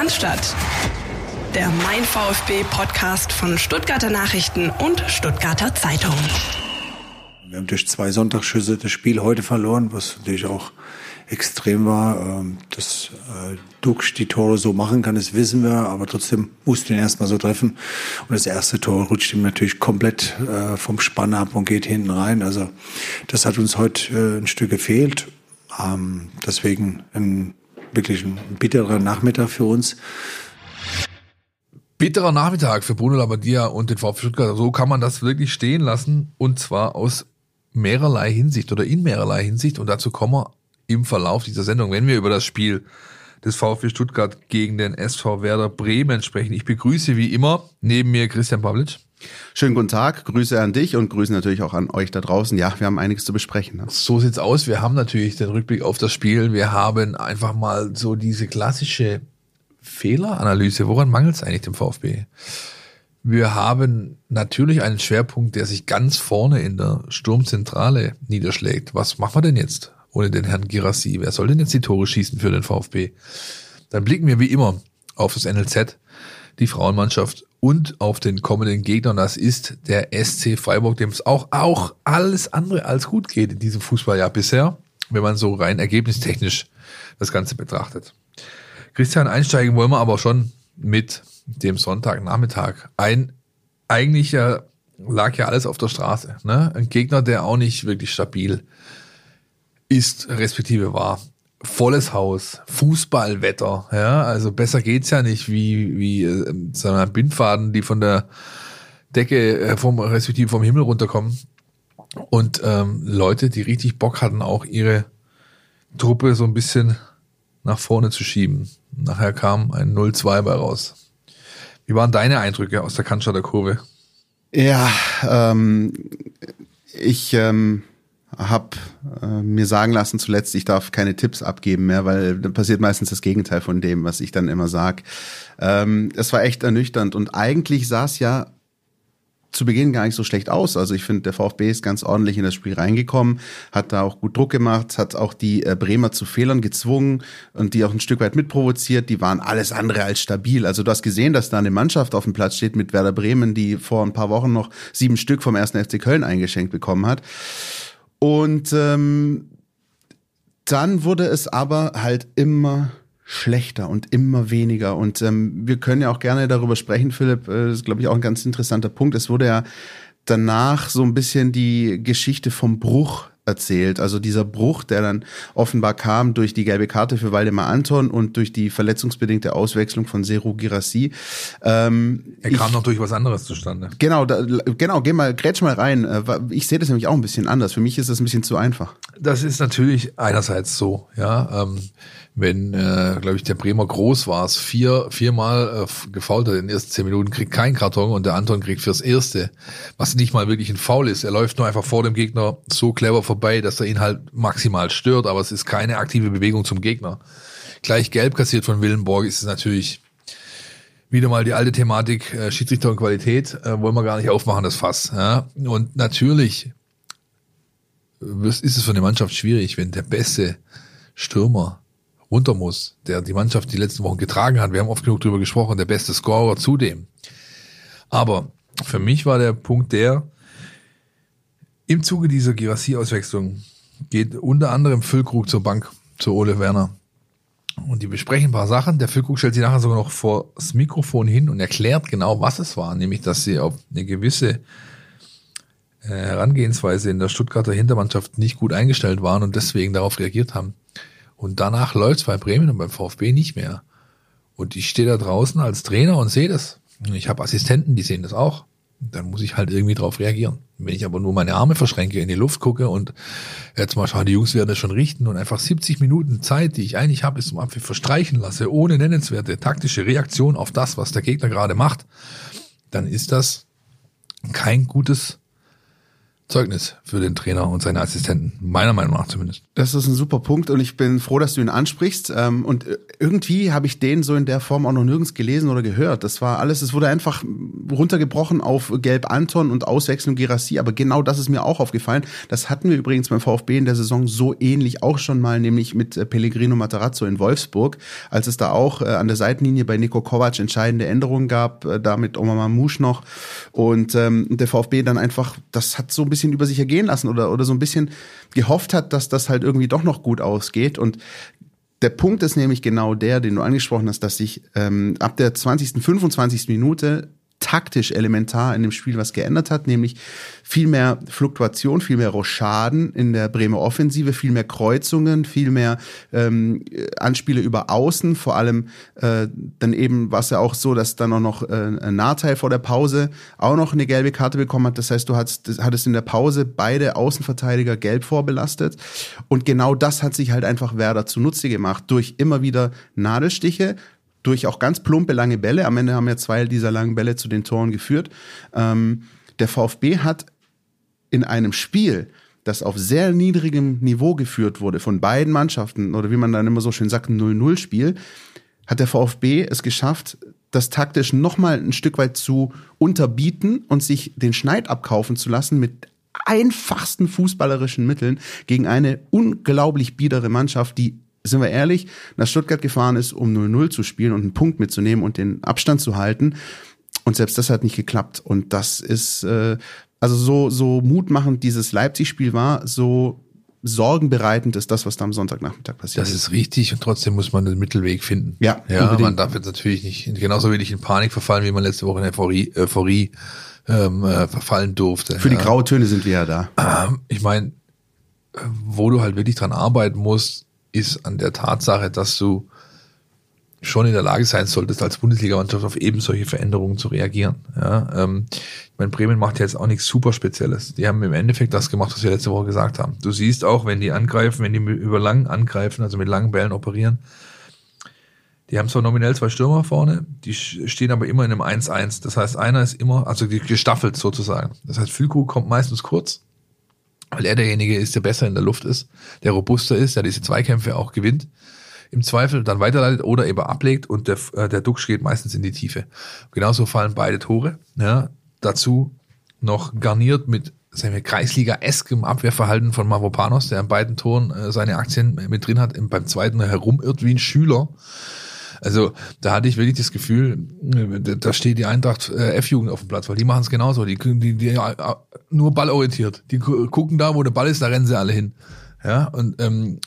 Cannstatt. Der Mein VfB Podcast von Stuttgarter Nachrichten und Stuttgarter Zeitung. Wir haben durch zwei Sonntagsschüsse das Spiel heute verloren, was natürlich auch extrem war. Ähm, dass äh, Dux die Tore so machen kann, das wissen wir, aber trotzdem musste ihn erstmal so treffen. Und das erste Tor rutscht ihm natürlich komplett äh, vom Spann ab und geht hinten rein. Also das hat uns heute äh, ein Stück gefehlt. Ähm, deswegen ein wirklich ein bitterer Nachmittag für uns. Bitterer Nachmittag für Bruno Labbadia und den VfB Stuttgart. So kann man das wirklich stehen lassen und zwar aus mehrerlei Hinsicht oder in mehrerlei Hinsicht und dazu kommen wir im Verlauf dieser Sendung, wenn wir über das Spiel des VfB Stuttgart gegen den SV Werder Bremen sprechen. Ich begrüße wie immer neben mir Christian Pavlic. Schönen guten Tag, Grüße an dich und Grüße natürlich auch an euch da draußen. Ja, wir haben einiges zu besprechen. Ne? So sieht's aus. Wir haben natürlich den Rückblick auf das Spiel. Wir haben einfach mal so diese klassische Fehleranalyse. Woran mangelt es eigentlich dem VfB? Wir haben natürlich einen Schwerpunkt, der sich ganz vorne in der Sturmzentrale niederschlägt. Was machen wir denn jetzt ohne den Herrn Girassi? Wer soll denn jetzt die Tore schießen für den VfB? Dann blicken wir wie immer auf das NLZ, die Frauenmannschaft und auf den kommenden Gegner. Das ist der SC Freiburg, dem es auch, auch alles andere als gut geht in diesem Fußballjahr bisher, wenn man so rein ergebnistechnisch das Ganze betrachtet. Christian, einsteigen wollen wir aber schon mit dem Sonntagnachmittag. Ein, eigentlich ja, lag ja alles auf der Straße. Ne? Ein Gegner, der auch nicht wirklich stabil ist, respektive war volles Haus, Fußballwetter, ja, also besser geht's ja nicht wie wie äh, sondern Bindfaden, die von der Decke äh, vom respektive vom Himmel runterkommen und ähm, Leute, die richtig Bock hatten, auch ihre Truppe so ein bisschen nach vorne zu schieben. Nachher kam ein 0-2 bei raus. Wie waren deine Eindrücke aus der Cannstatter Kurve? Ja, ähm, ich ähm, habe äh, mir sagen lassen zuletzt, ich darf keine Tipps abgeben mehr, weil dann passiert meistens das Gegenteil von dem, was ich dann immer sag. Ähm, es war echt ernüchternd und eigentlich sah es ja zu Beginn gar nicht so schlecht aus. Also ich finde, der VfB ist ganz ordentlich in das Spiel reingekommen, hat da auch gut Druck gemacht, hat auch die äh, Bremer zu Fehlern gezwungen und die auch ein Stück weit mitprovoziert. Die waren alles andere als stabil. Also du hast gesehen, dass da eine Mannschaft auf dem Platz steht mit Werder Bremen, die vor ein paar Wochen noch sieben Stück vom ersten FC Köln eingeschenkt bekommen hat. Und ähm, dann wurde es aber halt immer schlechter und immer weniger. Und ähm, wir können ja auch gerne darüber sprechen, Philipp. Äh, das ist, glaube ich, auch ein ganz interessanter Punkt. Es wurde ja danach so ein bisschen die Geschichte vom Bruch erzählt. Also dieser Bruch, der dann offenbar kam durch die gelbe Karte für Waldemar Anton und durch die verletzungsbedingte Auswechslung von Seru Girassi. Ähm, er kam ich, noch durch was anderes zustande. Genau, da, genau, geh mal, grätsch mal rein. Äh, ich sehe das nämlich auch ein bisschen anders. Für mich ist das ein bisschen zu einfach. Das ist natürlich einerseits so, ja. Ähm, wenn, äh, glaube ich, der Bremer groß war, es vier, viermal äh, gefault hat in den ersten zehn Minuten, kriegt keinen Karton und der Anton kriegt fürs Erste, was nicht mal wirklich ein Foul ist. Er läuft nur einfach vor dem Gegner so clever vorbei, dass er ihn halt maximal stört, aber es ist keine aktive Bewegung zum Gegner. Gleich gelb kassiert von Willenborg ist es natürlich wieder mal die alte Thematik äh, Schiedsrichter und Qualität, äh, wollen wir gar nicht aufmachen, das Fass. Ja? Und natürlich ist es für eine Mannschaft schwierig, wenn der beste Stürmer runter muss, der die Mannschaft die letzten Wochen getragen hat. Wir haben oft genug darüber gesprochen, der beste Scorer zudem. Aber für mich war der Punkt der, im Zuge dieser Girassi-Auswechslung geht unter anderem Füllkrug zur Bank, zu Ole Werner. Und die besprechen ein paar Sachen. Der Füllkrug stellt sich nachher sogar noch vor das Mikrofon hin und erklärt genau, was es war. Nämlich, dass sie auf eine gewisse äh, Herangehensweise in der Stuttgarter Hintermannschaft nicht gut eingestellt waren und deswegen darauf reagiert haben. Und danach läuft's bei Bremen und beim VfB nicht mehr. Und ich stehe da draußen als Trainer und sehe das. Ich habe Assistenten, die sehen das auch. Dann muss ich halt irgendwie drauf reagieren. Wenn ich aber nur meine Arme verschränke, in die Luft gucke und jetzt mal schauen, die Jungs werden das schon richten und einfach 70 Minuten Zeit, die ich eigentlich habe, ist zum Abpfiff verstreichen lasse, ohne nennenswerte taktische Reaktion auf das, was der Gegner gerade macht, dann ist das kein gutes Zeugnis für den Trainer und seine Assistenten. Meiner Meinung nach zumindest. Das ist ein super Punkt und ich bin froh, dass du ihn ansprichst. Ähm, und irgendwie habe ich den so in der Form auch noch nirgends gelesen oder gehört. Das war alles, es wurde einfach runtergebrochen auf Gelb Anton und Auswechslung Gerassi. Aber genau das ist mir auch aufgefallen. Das hatten wir übrigens beim VfB in der Saison so ähnlich auch schon mal, nämlich mit äh, Pellegrino Matarazzo in Wolfsburg, als es da auch äh, an der Seitenlinie bei Nico Kovac entscheidende Änderungen gab, äh, da mit Omar Mamouche noch. Und ähm, der VfB dann einfach, das hat so ein bisschen über sich ergehen lassen oder, oder so ein bisschen gehofft hat, dass das halt irgendwie doch noch gut ausgeht. Und der Punkt ist nämlich genau der, den du angesprochen hast, dass sich ähm, ab der 20., 25. Minute taktisch elementar in dem Spiel was geändert hat, nämlich viel mehr Fluktuation, viel mehr Rochaden in der Bremer Offensive, viel mehr Kreuzungen, viel mehr ähm, Anspiele über Außen, vor allem äh, dann eben war es ja auch so, dass dann auch noch äh, ein Nahteil vor der Pause auch noch eine gelbe Karte bekommen hat. Das heißt, du hattest, hattest in der Pause beide Außenverteidiger gelb vorbelastet und genau das hat sich halt einfach Werder zunutze gemacht durch immer wieder Nadelstiche, durch auch ganz plumpe lange Bälle. Am Ende haben ja zwei dieser langen Bälle zu den Toren geführt. Ähm, der VfB hat in einem Spiel, das auf sehr niedrigem Niveau geführt wurde von beiden Mannschaften, oder wie man dann immer so schön sagt, ein 0-0-Spiel, hat der VfB es geschafft, das taktisch nochmal ein Stück weit zu unterbieten und sich den Schneid abkaufen zu lassen mit einfachsten fußballerischen Mitteln gegen eine unglaublich biedere Mannschaft, die sind wir ehrlich, nach Stuttgart gefahren ist, um 0-0 zu spielen und einen Punkt mitzunehmen und den Abstand zu halten. Und selbst das hat nicht geklappt. Und das ist, äh, also so, so mutmachend dieses Leipzig-Spiel war, so sorgenbereitend ist das, was da am Sonntagnachmittag passiert. Das ist richtig und trotzdem muss man den Mittelweg finden. Ja, ja unbedingt. man darf jetzt natürlich nicht genauso wenig in Panik verfallen, wie man letzte Woche in Euphorie, Euphorie ähm, äh, verfallen durfte. Für ja. die Grautöne sind wir ja da. Ähm, ich meine, wo du halt wirklich dran arbeiten musst, ist an der Tatsache, dass du schon in der Lage sein solltest, als Bundesligamannschaft auf eben solche Veränderungen zu reagieren. Ja, ähm, ich meine, Bremen macht ja jetzt auch nichts super Spezielles. Die haben im Endeffekt das gemacht, was wir letzte Woche gesagt haben. Du siehst auch, wenn die angreifen, wenn die über lang angreifen, also mit langen Bällen operieren, die haben zwar nominell zwei Stürmer vorne, die stehen aber immer in einem 1-1. Das heißt, einer ist immer, also gestaffelt sozusagen. Das heißt, Füllkrug kommt meistens kurz, weil er derjenige ist, der besser in der Luft ist, der robuster ist, der diese Zweikämpfe auch gewinnt, im Zweifel dann weiterleitet oder eben ablegt und der, äh, der Duxch geht meistens in die Tiefe. Genauso fallen beide Tore. Ja, dazu noch garniert mit sagen wir, Kreisliga-eskem Abwehrverhalten von Mavropanos, der an beiden Toren äh, seine Aktien mit drin hat, beim zweiten herumirrt wie ein Schüler. Also da hatte ich wirklich das Gefühl, äh, da steht die Eintracht äh, F-Jugend auf dem Platz, weil die machen es genauso. Die, die, die nur ballorientiert. Die gucken da, wo der Ball ist, da rennen sie alle hin. Ja, und ähm,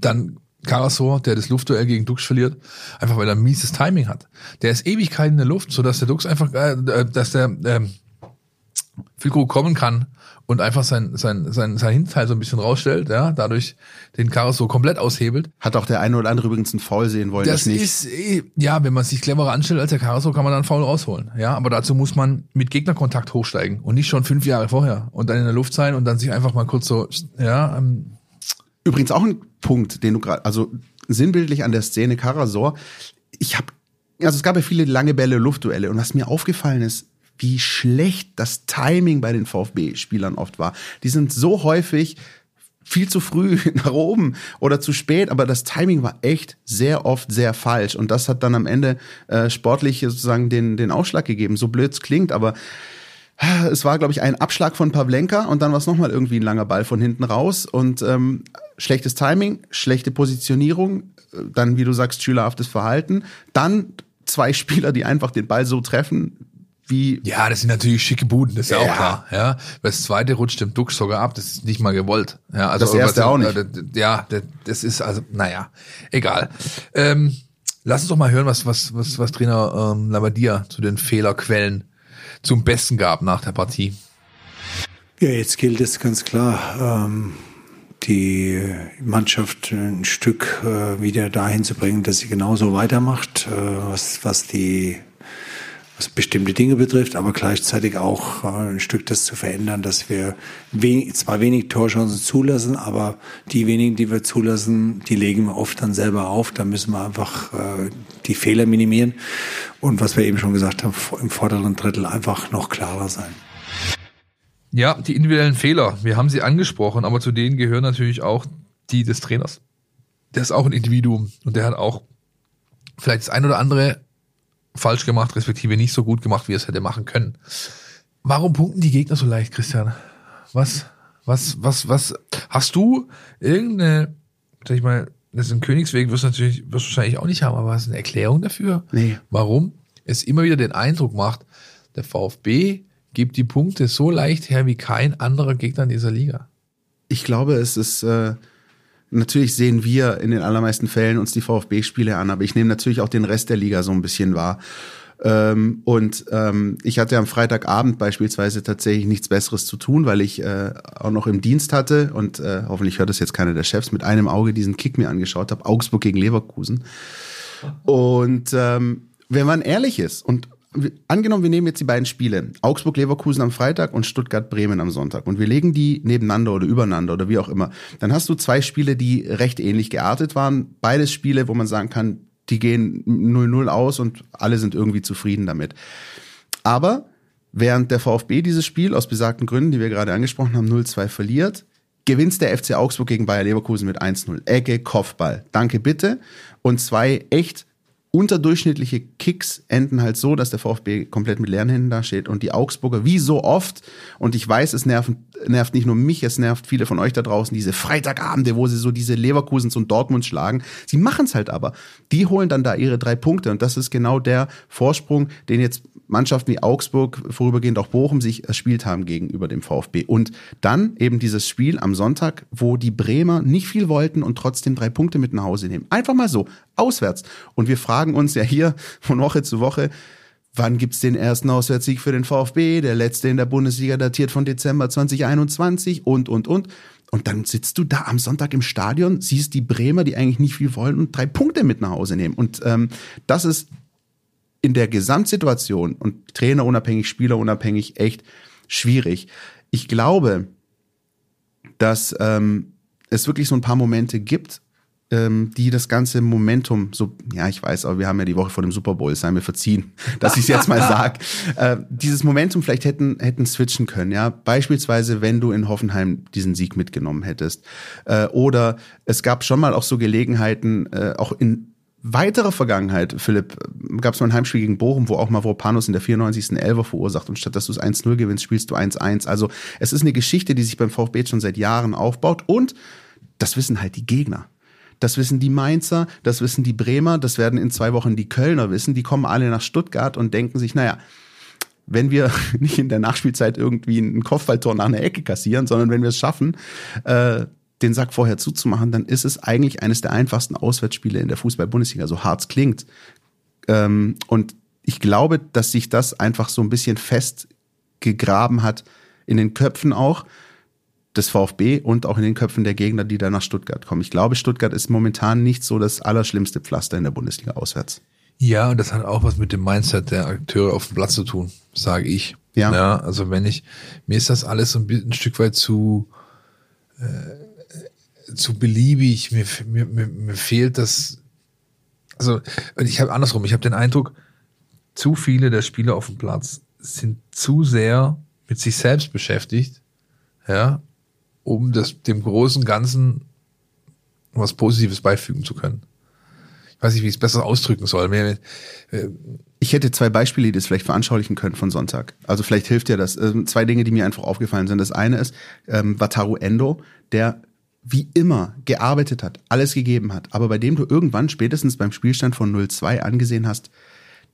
dann Karasor, der das Luftduell gegen Dux verliert, einfach weil er ein mieses Timing hat. Der ist Ewigkeiten in der Luft, so dass der Dux einfach, äh, dass der ähm, Filko kommen kann und einfach sein, sein, sein, sein Hinteil so ein bisschen rausstellt, ja, dadurch den Karus so komplett aushebelt. Hat auch der eine oder andere übrigens einen Foul sehen wollen. Das, das nicht. ist, eh, ja, wenn man sich cleverer anstellt als der Caruso, kann man dann einen Foul rausholen. Ja, aber dazu muss man mit Gegnerkontakt hochsteigen und nicht schon fünf Jahre vorher und dann in der Luft sein und dann sich einfach mal kurz so, ja. Ähm. Übrigens auch ein Punkt, den du gerade, also sinnbildlich an der Szene Karasor. Ich habe, also es gab ja viele lange Bälle, Luftduelle und was mir aufgefallen ist, wie schlecht das Timing bei den VfB-Spielern oft war. Die sind so häufig viel zu früh nach oben oder zu spät, aber das Timing war echt sehr oft sehr falsch und das hat dann am Ende äh, sportlich sozusagen den, den Ausschlag gegeben. So blöd es klingt, aber äh, es war, glaube ich, ein Abschlag von Pavlenka und dann war es nochmal irgendwie ein langer Ball von hinten raus und ähm, schlechtes Timing, schlechte Positionierung, äh, dann, wie du sagst, schülerhaftes Verhalten, dann zwei Spieler, die einfach den Ball so treffen, wie. Ja, das sind natürlich schicke Buden, das ist ja, ja auch klar. Ja, das zweite rutscht dem Dux sogar ab, das ist nicht mal gewollt. Ja, also das erste auch nicht. Ja, das ist also, naja, egal. Ähm, lass uns doch mal hören, was was was was Trainer ähm, Labadia zu den Fehlerquellen zum Besten gab nach der Partie. Ja, jetzt gilt es ganz klar, ähm, die Mannschaft ein Stück äh, wieder dahin zu bringen, dass sie genauso weitermacht, äh, was was die was bestimmte Dinge betrifft, aber gleichzeitig auch äh, ein Stück das zu verändern, dass wir wenig, zwar wenig Torchancen zulassen, aber die wenigen, die wir zulassen, die legen wir oft dann selber auf. Da müssen wir einfach äh, die Fehler minimieren und was wir eben schon gesagt haben, im vorderen Drittel einfach noch klarer sein. Ja, die individuellen Fehler, wir haben sie angesprochen, aber zu denen gehören natürlich auch die des Trainers. Der ist auch ein Individuum und der hat auch vielleicht das ein oder andere falsch gemacht, respektive nicht so gut gemacht, wie er es hätte machen können. Warum punkten die Gegner so leicht, Christian? Was, was, was, was, hast du irgendeine, sag ich mal, das ist ein Königsweg, wirst du natürlich, wirst du wahrscheinlich auch nicht haben, aber hast du eine Erklärung dafür? Nee. Warum es immer wieder den Eindruck macht, der VfB gibt die Punkte so leicht her wie kein anderer Gegner in dieser Liga. Ich glaube, es ist, äh, natürlich sehen wir in den allermeisten Fällen uns die VfB-Spiele an, aber ich nehme natürlich auch den Rest der Liga so ein bisschen wahr. Ähm, und ähm, ich hatte am Freitagabend beispielsweise tatsächlich nichts Besseres zu tun, weil ich äh, auch noch im Dienst hatte und äh, hoffentlich hört das jetzt keiner der Chefs, mit einem Auge diesen Kick mir angeschaut habe, Augsburg gegen Leverkusen. Und ähm, wenn man ehrlich ist und angenommen, wir nehmen jetzt die beiden Spiele, Augsburg-Leverkusen am Freitag und Stuttgart-Bremen am Sonntag und wir legen die nebeneinander oder übereinander oder wie auch immer, dann hast du zwei Spiele, die recht ähnlich geartet waren. Beides Spiele, wo man sagen kann, die gehen 0-0 aus und alle sind irgendwie zufrieden damit. Aber während der VfB dieses Spiel aus besagten Gründen, die wir gerade angesprochen haben, 0-2 verliert, gewinnt der FC Augsburg gegen Bayer Leverkusen mit 1-0. Ecke, Kopfball. Danke bitte. Und zwei echt unterdurchschnittliche Kicks enden halt so, dass der VfB komplett mit leeren Händen dasteht und die Augsburger, wie so oft, und ich weiß, es nervt, nervt nicht nur mich, es nervt viele von euch da draußen, diese Freitagabende, wo sie so diese Leverkusens und Dortmund schlagen. Sie machen es halt aber. Die holen dann da ihre drei Punkte und das ist genau der Vorsprung, den jetzt Mannschaften wie Augsburg, vorübergehend auch Bochum sich erspielt haben gegenüber dem VfB. Und dann eben dieses Spiel am Sonntag, wo die Bremer nicht viel wollten und trotzdem drei Punkte mit nach Hause nehmen. Einfach mal so, auswärts. Und wir fragen uns ja hier von Woche zu Woche, Wann gibt's den ersten Auswärtssieg für den VfB? Der letzte in der Bundesliga datiert von Dezember 2021 und, und, und. Und dann sitzt du da am Sonntag im Stadion, siehst die Bremer, die eigentlich nicht viel wollen und drei Punkte mit nach Hause nehmen. Und ähm, das ist in der Gesamtsituation und trainerunabhängig, spielerunabhängig echt schwierig. Ich glaube, dass ähm, es wirklich so ein paar Momente gibt, ähm, die das ganze Momentum so, ja, ich weiß, aber wir haben ja die Woche vor dem Super Bowl, sei mir verziehen, dass ich es jetzt mal sag, äh, dieses Momentum vielleicht hätten, hätten switchen können, ja. Beispielsweise, wenn du in Hoffenheim diesen Sieg mitgenommen hättest. Äh, oder es gab schon mal auch so Gelegenheiten, äh, auch in weiterer Vergangenheit, Philipp, gab es mal ein Heimspiel gegen Bochum, wo auch Mavropanos in der 94. Elfer verursacht und statt dass du es 1-0 gewinnst, spielst du 1-1. Also es ist eine Geschichte, die sich beim VfB schon seit Jahren aufbaut und das wissen halt die Gegner. Das wissen die Mainzer, das wissen die Bremer, das werden in zwei Wochen die Kölner wissen. Die kommen alle nach Stuttgart und denken sich, naja, wenn wir nicht in der Nachspielzeit irgendwie ein Kopfballtor nach einer Ecke kassieren, sondern wenn wir es schaffen, äh, den Sack vorher zuzumachen, dann ist es eigentlich eines der einfachsten Auswärtsspiele in der Fußball-Bundesliga, so hart es klingt. Ähm, und ich glaube, dass sich das einfach so ein bisschen festgegraben hat in den Köpfen auch des VfB und auch in den Köpfen der Gegner, die da nach Stuttgart kommen. Ich glaube, Stuttgart ist momentan nicht so das allerschlimmste Pflaster in der Bundesliga auswärts. Ja, und das hat auch was mit dem Mindset der Akteure auf dem Platz zu tun, sage ich. Ja. ja. Also wenn ich, mir ist das alles so ein, ein Stück weit zu, äh, zu beliebig, mir, mir, mir, mir fehlt das, also ich habe andersrum, ich habe den Eindruck, zu viele der Spieler auf dem Platz sind zu sehr mit sich selbst beschäftigt, ja, um das, dem großen Ganzen was Positives beifügen zu können. Ich weiß nicht, wie ich es besser ausdrücken soll. Mehr, äh, ich hätte zwei Beispiele, die das vielleicht veranschaulichen können von Sonntag. Also vielleicht hilft dir das. Ähm, zwei Dinge, die mir einfach aufgefallen sind. Das eine ist ähm, Wataru Endo, der wie immer gearbeitet hat, alles gegeben hat, aber bei dem du irgendwann spätestens beim Spielstand von 0-2 angesehen hast,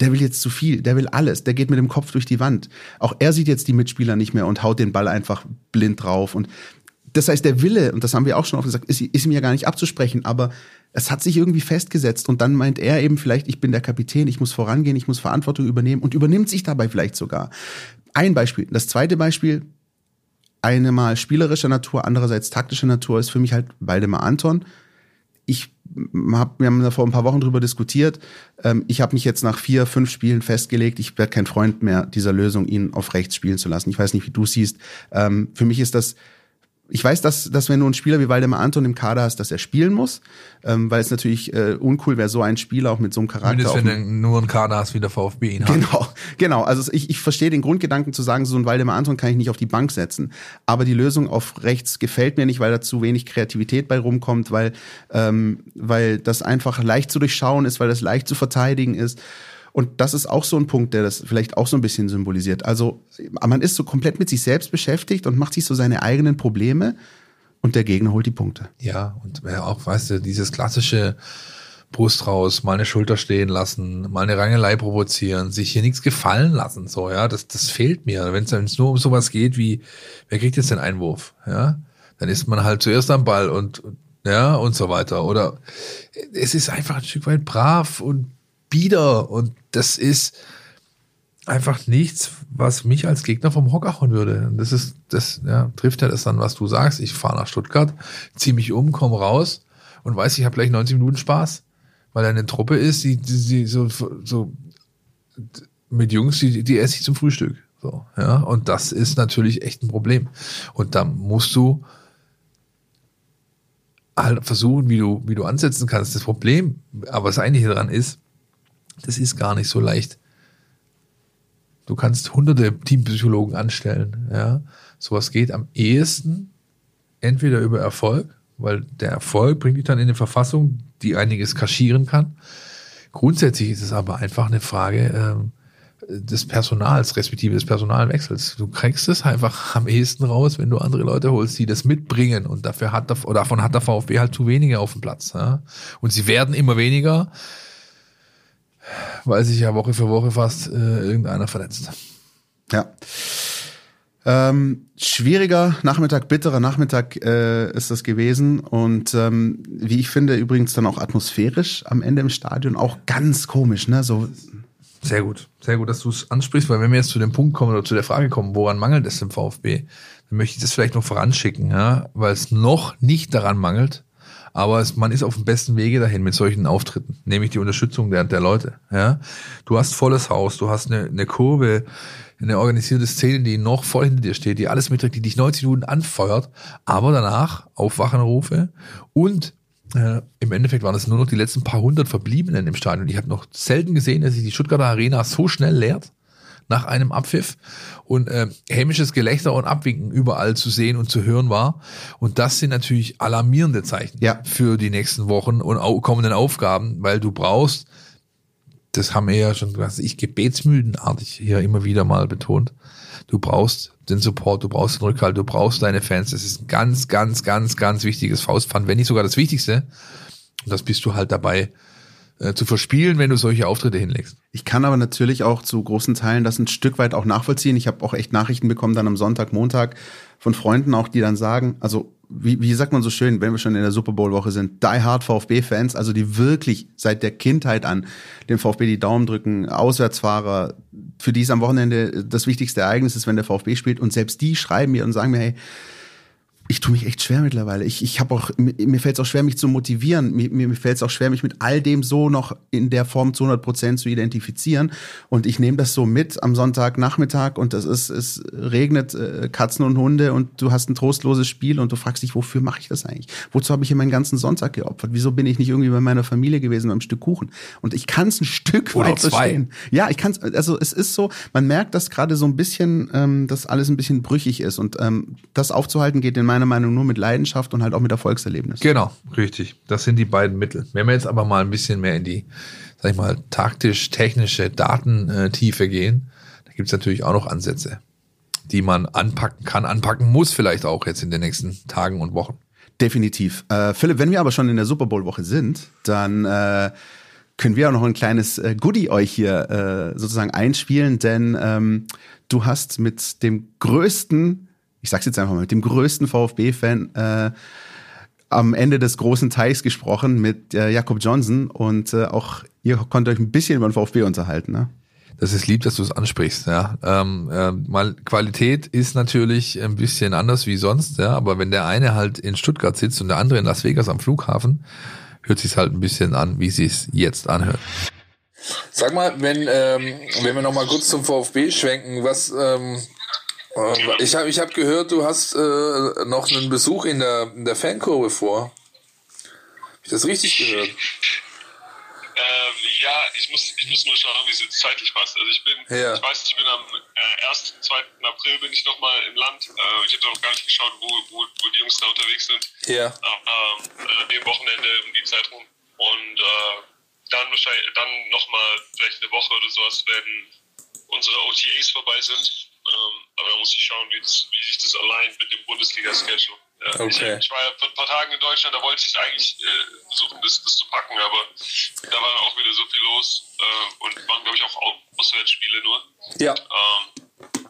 der will jetzt zu viel, der will alles, der geht mit dem Kopf durch die Wand. Auch er sieht jetzt die Mitspieler nicht mehr und haut den Ball einfach blind drauf. Und das heißt, der Wille, und das haben wir auch schon oft gesagt, ist, ist ihm ja gar nicht abzusprechen, aber es hat sich irgendwie festgesetzt und dann meint er eben vielleicht, ich bin der Kapitän, ich muss vorangehen, ich muss Verantwortung übernehmen und übernimmt sich dabei vielleicht sogar. Ein Beispiel. Das zweite Beispiel, eine mal spielerischer Natur, andererseits taktischer Natur ist für mich halt Waldemar Anton. Ich hab, wir haben da vor ein paar Wochen drüber diskutiert. Ähm, ich habe mich jetzt nach vier, fünf Spielen festgelegt, ich werde kein Freund mehr dieser Lösung, ihn auf rechts spielen zu lassen. Ich weiß nicht, wie du siehst. Ähm, für mich ist das ich weiß, dass, dass wenn du einen Spieler wie Waldemar Anton im Kader hast, dass er spielen muss, ähm, weil es natürlich äh, uncool wäre, so ein Spieler auch mit so einem Charakter. Zumindest wenn du nur einen Kader hast, wie der VfB ihn hat. Genau, genau. Also ich, ich verstehe den Grundgedanken zu sagen, so ein Waldemar Anton kann ich nicht auf die Bank setzen. Aber die Lösung auf rechts gefällt mir nicht, weil da zu wenig Kreativität bei rumkommt, weil, ähm, weil das einfach leicht zu durchschauen ist, weil das leicht zu verteidigen ist. Und das ist auch so ein Punkt, der das vielleicht auch so ein bisschen symbolisiert. Also man ist so komplett mit sich selbst beschäftigt und macht sich so seine eigenen Probleme und der Gegner holt die Punkte. Ja, und auch, weißt du, dieses klassische Brust raus, mal eine Schulter stehen lassen, mal eine Rangelei provozieren, sich hier nichts gefallen lassen, so, ja, das, das fehlt mir. Wenn es nur um sowas geht wie, wer kriegt jetzt den Einwurf, ja, dann ist man halt zuerst am Ball und, ja, und so weiter. Oder es ist einfach ein Stück weit brav und bieder und das ist einfach nichts, was mich als Gegner vom Hocker hauen würde. Und das ist, das ja, trifft ja das dann, was du sagst. Ich fahre nach Stuttgart, ziehe mich um, komme raus und weiß, ich habe gleich 90 Minuten Spaß, weil er eine Truppe ist, die, die, die so, so mit Jungs, die, die esse ich zum Frühstück. So, ja, und das ist natürlich echt ein Problem. Und da musst du halt versuchen, wie du, wie du ansetzen kannst. Das Problem, aber das Eigentliche daran ist, das ist gar nicht so leicht. Du kannst hunderte Teampsychologen anstellen, ja. Sowas geht am ehesten entweder über Erfolg, weil der Erfolg bringt dich dann in eine Verfassung, die einiges kaschieren kann. Grundsätzlich ist es aber einfach eine Frage ähm, des Personals, respektive des Personalwechsels. Du kriegst es einfach am ehesten raus, wenn du andere Leute holst, die das mitbringen. Und dafür hat der, davon hat der VfB halt zu wenige auf dem Platz. Ja? Und sie werden immer weniger weil sich ja Woche für Woche fast äh, irgendeiner verletzt. Ja. Ähm, schwieriger Nachmittag, bitterer Nachmittag äh, ist das gewesen und ähm, wie ich finde übrigens dann auch atmosphärisch am Ende im Stadion auch ganz komisch, ne? So sehr gut, sehr gut, dass du es ansprichst, weil wenn wir jetzt zu dem Punkt kommen oder zu der Frage kommen, woran mangelt es im VfB, dann möchte ich das vielleicht noch voranschicken, ja, weil es noch nicht daran mangelt, aber es, man ist auf dem besten Wege dahin mit solchen Auftritten, nämlich die Unterstützung der, der Leute. Ja, du hast volles Haus, du hast eine, eine Kurve, eine organisierte Szene, die noch voll hinter dir steht, die alles mitträgt, die dich 90 Minuten anfeuert, aber danach Aufwachenrufe und äh, Im Endeffekt waren es nur noch die letzten paar hundert Verbliebenen im Stadion. Ich habe noch selten gesehen, dass sich die Stuttgarter Arena so schnell leert nach einem Abpfiff und äh, hämisches Gelächter und Abwinken überall zu sehen und zu hören war. Und das sind natürlich alarmierende Zeichen ja. für die nächsten Wochen und au kommenden Aufgaben, weil du brauchst, das haben wir ja schon, was ich gebetsmüdenartig hier immer wieder mal betont, du brauchst den Support, du brauchst den Rückhalt, du brauchst deine Fans. Das ist ein ganz, ganz, ganz, ganz wichtiges Faustpfand, wenn nicht sogar das Wichtigste. Und das bist du halt dabei äh, zu verspielen, wenn du solche Auftritte hinlegst. Ich kann aber natürlich auch zu großen Teilen das ein Stück weit auch nachvollziehen. Ich habe auch echt Nachrichten bekommen dann am Sonntag, Montag von Freunden auch, die dann sagen, also wie, wie sagt man so schön, wenn wir schon in der Super Bowl Woche sind, die Hard VfB-Fans, also die wirklich seit der Kindheit an dem VfB die Daumen drücken, Auswärtsfahrer, für die ist am Wochenende das wichtigste Ereignis ist, wenn der VfB spielt und selbst die schreiben mir und sagen mir, hey, ich tue mich echt schwer mittlerweile. Ich, ich habe auch, mir fällt es auch schwer, mich zu motivieren. Mir, mir fällt es auch schwer, mich mit all dem so noch in der Form zu 100 Prozent zu identifizieren. Und ich nehme das so mit am Sonntagnachmittag und das ist, es regnet äh, Katzen und Hunde und du hast ein trostloses Spiel und du fragst dich, wofür mache ich das eigentlich? Wozu habe ich hier meinen ganzen Sonntag geopfert? Wieso bin ich nicht irgendwie bei meiner Familie gewesen beim Stück Kuchen? Und ich kann es ein Stück Oder weit zwei. verstehen. Ja, ich kann es, also es ist so, man merkt, dass gerade so ein bisschen, ähm, dass alles ein bisschen brüchig ist und ähm, das aufzuhalten geht in meiner Meinung nur mit Leidenschaft und halt auch mit Erfolgserlebnis. Genau, richtig. Das sind die beiden Mittel. Wenn wir jetzt aber mal ein bisschen mehr in die, sag ich mal, taktisch-technische Datentiefe gehen, da gibt's natürlich auch noch Ansätze, die man anpacken kann, anpacken muss vielleicht auch jetzt in den nächsten Tagen und Wochen. Definitiv. Äh, Philipp, wenn wir aber schon in der Super Bowl-Woche sind, dann äh, können wir auch noch ein kleines äh, Goodie euch hier äh, sozusagen einspielen, denn ähm, du hast mit dem größten ich sag's jetzt einfach mal, mit dem größten VfB-Fan äh, am Ende des großen Teichs gesprochen mit äh, Jakob Johnson und äh, auch ihr konnt euch ein bisschen über den VfB unterhalten, ne? Das ist lieb, dass du es ansprichst, ja. Ähm, äh, mal Qualität ist natürlich ein bisschen anders wie sonst, ja, aber wenn der eine halt in Stuttgart sitzt und der andere in Las Vegas am Flughafen, hört sich's halt ein bisschen an, wie sie es jetzt anhört. Sag mal, wenn ähm, wenn wir noch mal kurz zum VfB schwenken, was Ähm, ich habe ich hab gehört, du hast äh, noch einen Besuch in der, in der Fankurve vor. Habe ich das richtig gehört? Ähm, ja, ich muss, ich muss nur schauen, wie es jetzt zeitlich passt. Also ich bin, Ja. ich weiß, ich bin am äh, 1., 2. April bin ich nochmal im Land. Äh, ich habe noch gar nicht geschaut, wo, wo, wo die Jungs da unterwegs sind. Ja. Ähm, äh, dem Wochenende um die Zeit rum. Und äh, dann wahrscheinlich, dann nochmal vielleicht eine Woche oder sowas, wenn unsere OTAs vorbei sind. Ähm, aber da muss ich schauen, wie, das, wie sich das allein mit dem Bundesliga-Schedule. Ja, Okay. ich, ich war ja vor ein paar Tagen in Deutschland, da wollte ich eigentlich äh, versuchen, das, das zu packen, aber da war auch wieder so viel los äh, und waren, glaube ich, auch Au- Auswärtsspiele nur. Ja. Ähm,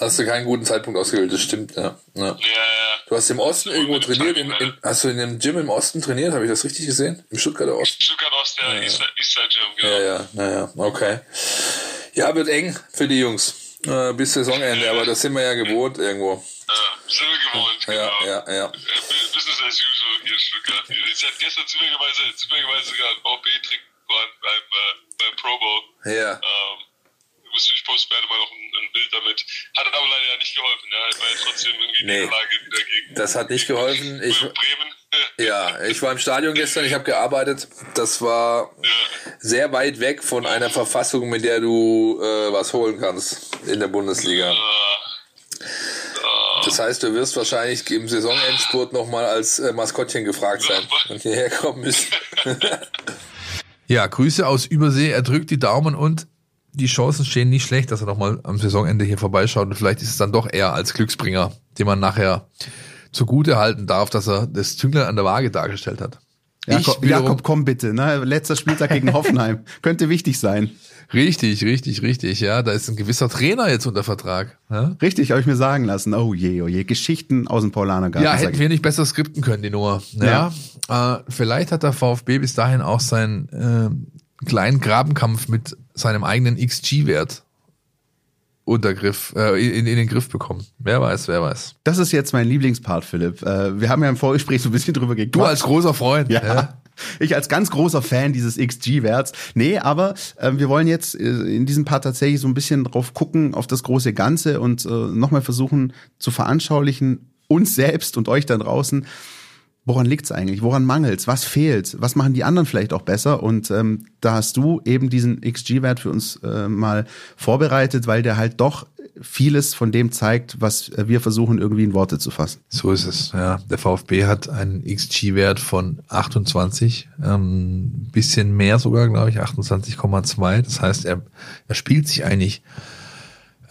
Hast du keinen guten Zeitpunkt ausgewählt, das stimmt, ja. ja. ja, ja, Du hast im Osten irgendwo trainiert, in, in, hast du in einem Gym im Osten trainiert, habe ich das richtig gesehen? Im Stuttgarter Osten? Stuttgart Ost, der Eastside Eastside Gym, genau. Ja, ja, naja, okay. Ja, wird eng für die Jungs. Äh, bis Saisonende, aber das sind wir ja gewohnt irgendwo. Äh, sind wir gewohnt, Ja, genau. ja, ja. Äh, Bu- Business as usual hier in Stuttgart. Ich hatte gestern zufälligerweise, zufälligerweise sogar ein VB-Trick beim, äh, beim Pro Bowl. Ja. Ähm, musste ich posten mal noch ein, ein Bild damit. Hat aber leider ja nicht geholfen. Ja. Ich war ja trotzdem irgendwie Nee. in der Lage dagegen. Das hat nicht geholfen. Ich, Bremen. Ja, ich war im Stadion gestern, ich habe gearbeitet. Das war sehr weit weg von einer Verfassung, mit der du äh, was holen kannst in der Bundesliga. Das heißt, du wirst wahrscheinlich im Saisonendspurt nochmal als äh, Maskottchen gefragt sein und hierher kommen müssen. ja, Grüße aus Übersee. Er drückt die Daumen und die Chancen stehen nicht schlecht, dass er nochmal am Saisonende hier vorbeischaut. Und vielleicht ist es dann doch eher als Glücksbringer, den man nachher zugute halten darf, dass er das Zünglein an der Waage dargestellt hat. Jakob, Jakob, komm bitte. Ne? Letzter Spieltag gegen Hoffenheim. Könnte wichtig sein. Richtig, richtig, richtig. Ja, da ist ein gewisser Trainer jetzt unter Vertrag. Ja, Richtig, habe ich mir sagen lassen. Oh je, oh je. Geschichten aus dem Paulanergarten. ja hätten ich. wir nicht besser skripten können, die Nummer. Ja, Äh, vielleicht hat der VfB bis dahin auch seinen äh, kleinen Grabenkampf mit seinem eigenen XG-Wert Untergriff, äh, in, in den Griff bekommen. Wer weiß, wer weiß. Das ist jetzt mein Lieblingspart, Philipp. Äh, wir haben ja im Vorgespräch so ein bisschen drüber gequatscht. Du als großer Freund. Ja. ja. Ich als ganz großer Fan dieses XG-Werts. Nee, aber äh, wir wollen jetzt äh, in diesem Part tatsächlich so ein bisschen drauf gucken, auf das große Ganze und äh, nochmal versuchen zu veranschaulichen, uns selbst und euch da draußen, woran liegt's eigentlich? Woran mangelt's? Was fehlt? Was machen die anderen vielleicht auch besser? Und ähm, da hast du eben diesen XG-Wert für uns äh, mal vorbereitet, weil der halt doch vieles von dem zeigt, was äh, wir versuchen irgendwie in Worte zu fassen. So ist es, ja. Der VfB hat einen XG-Wert von 28, ähm, bisschen mehr sogar, glaube ich, 28,2. Das heißt, er, er spielt sich eigentlich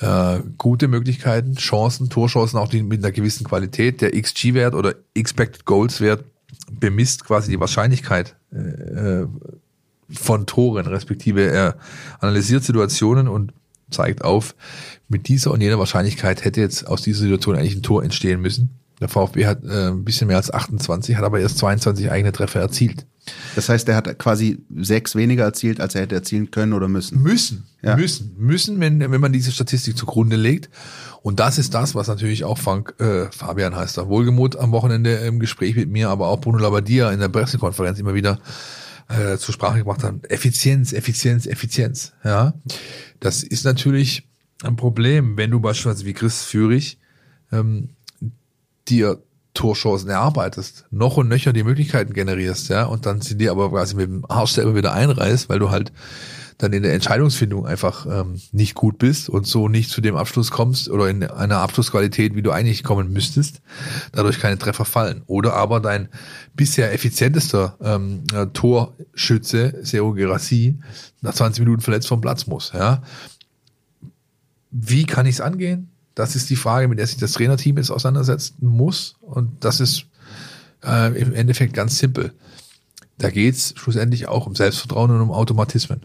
äh, gute Möglichkeiten, Chancen, Torchancen, auch die mit einer gewissen Qualität. Der XG-Wert oder Expected Goals-Wert bemisst quasi die Wahrscheinlichkeit äh, von Toren, respektive er analysiert Situationen und zeigt auf, mit dieser und jener Wahrscheinlichkeit hätte jetzt aus dieser Situation eigentlich ein Tor entstehen müssen. Der VfB hat äh, ein bisschen mehr als 28, hat aber erst 22 eigene Treffer erzielt. Das heißt, er hat quasi sechs weniger erzielt, als er hätte erzielen können oder müssen. Müssen, Ja. müssen, müssen, wenn, wenn man diese Statistik zugrunde legt. Und das ist das, was natürlich auch Frank, äh, Fabian heißt er, Wohlgemut am Wochenende im Gespräch mit mir, aber auch Bruno Labbadia in der Pressekonferenz immer wieder äh, zur Sprache gebracht haben. Effizienz, Effizienz, Effizienz. Ja, das ist natürlich ein Problem, wenn du beispielsweise wie Chris Führig ähm, dir Torchancen erarbeitest, noch und nöcher die Möglichkeiten generierst, ja, und dann sie dir aber quasi mit dem Arsch selber wieder einreißt, weil du halt dann in der Entscheidungsfindung einfach ähm, nicht gut bist und so nicht zu dem Abschluss kommst oder in einer Abschlussqualität, wie du eigentlich kommen müsstest, dadurch keine Treffer fallen. Oder aber dein bisher effizientester ähm, äh, Torschütze, Seo Gerassi, nach 20 Minuten verletzt vom Platz muss, ja. Wie kann ich es angehen? Das ist die Frage, mit der sich das Trainerteam jetzt auseinandersetzen muss. Und das ist äh, im Endeffekt ganz simpel. Da geht's schlussendlich auch um Selbstvertrauen und um Automatismen.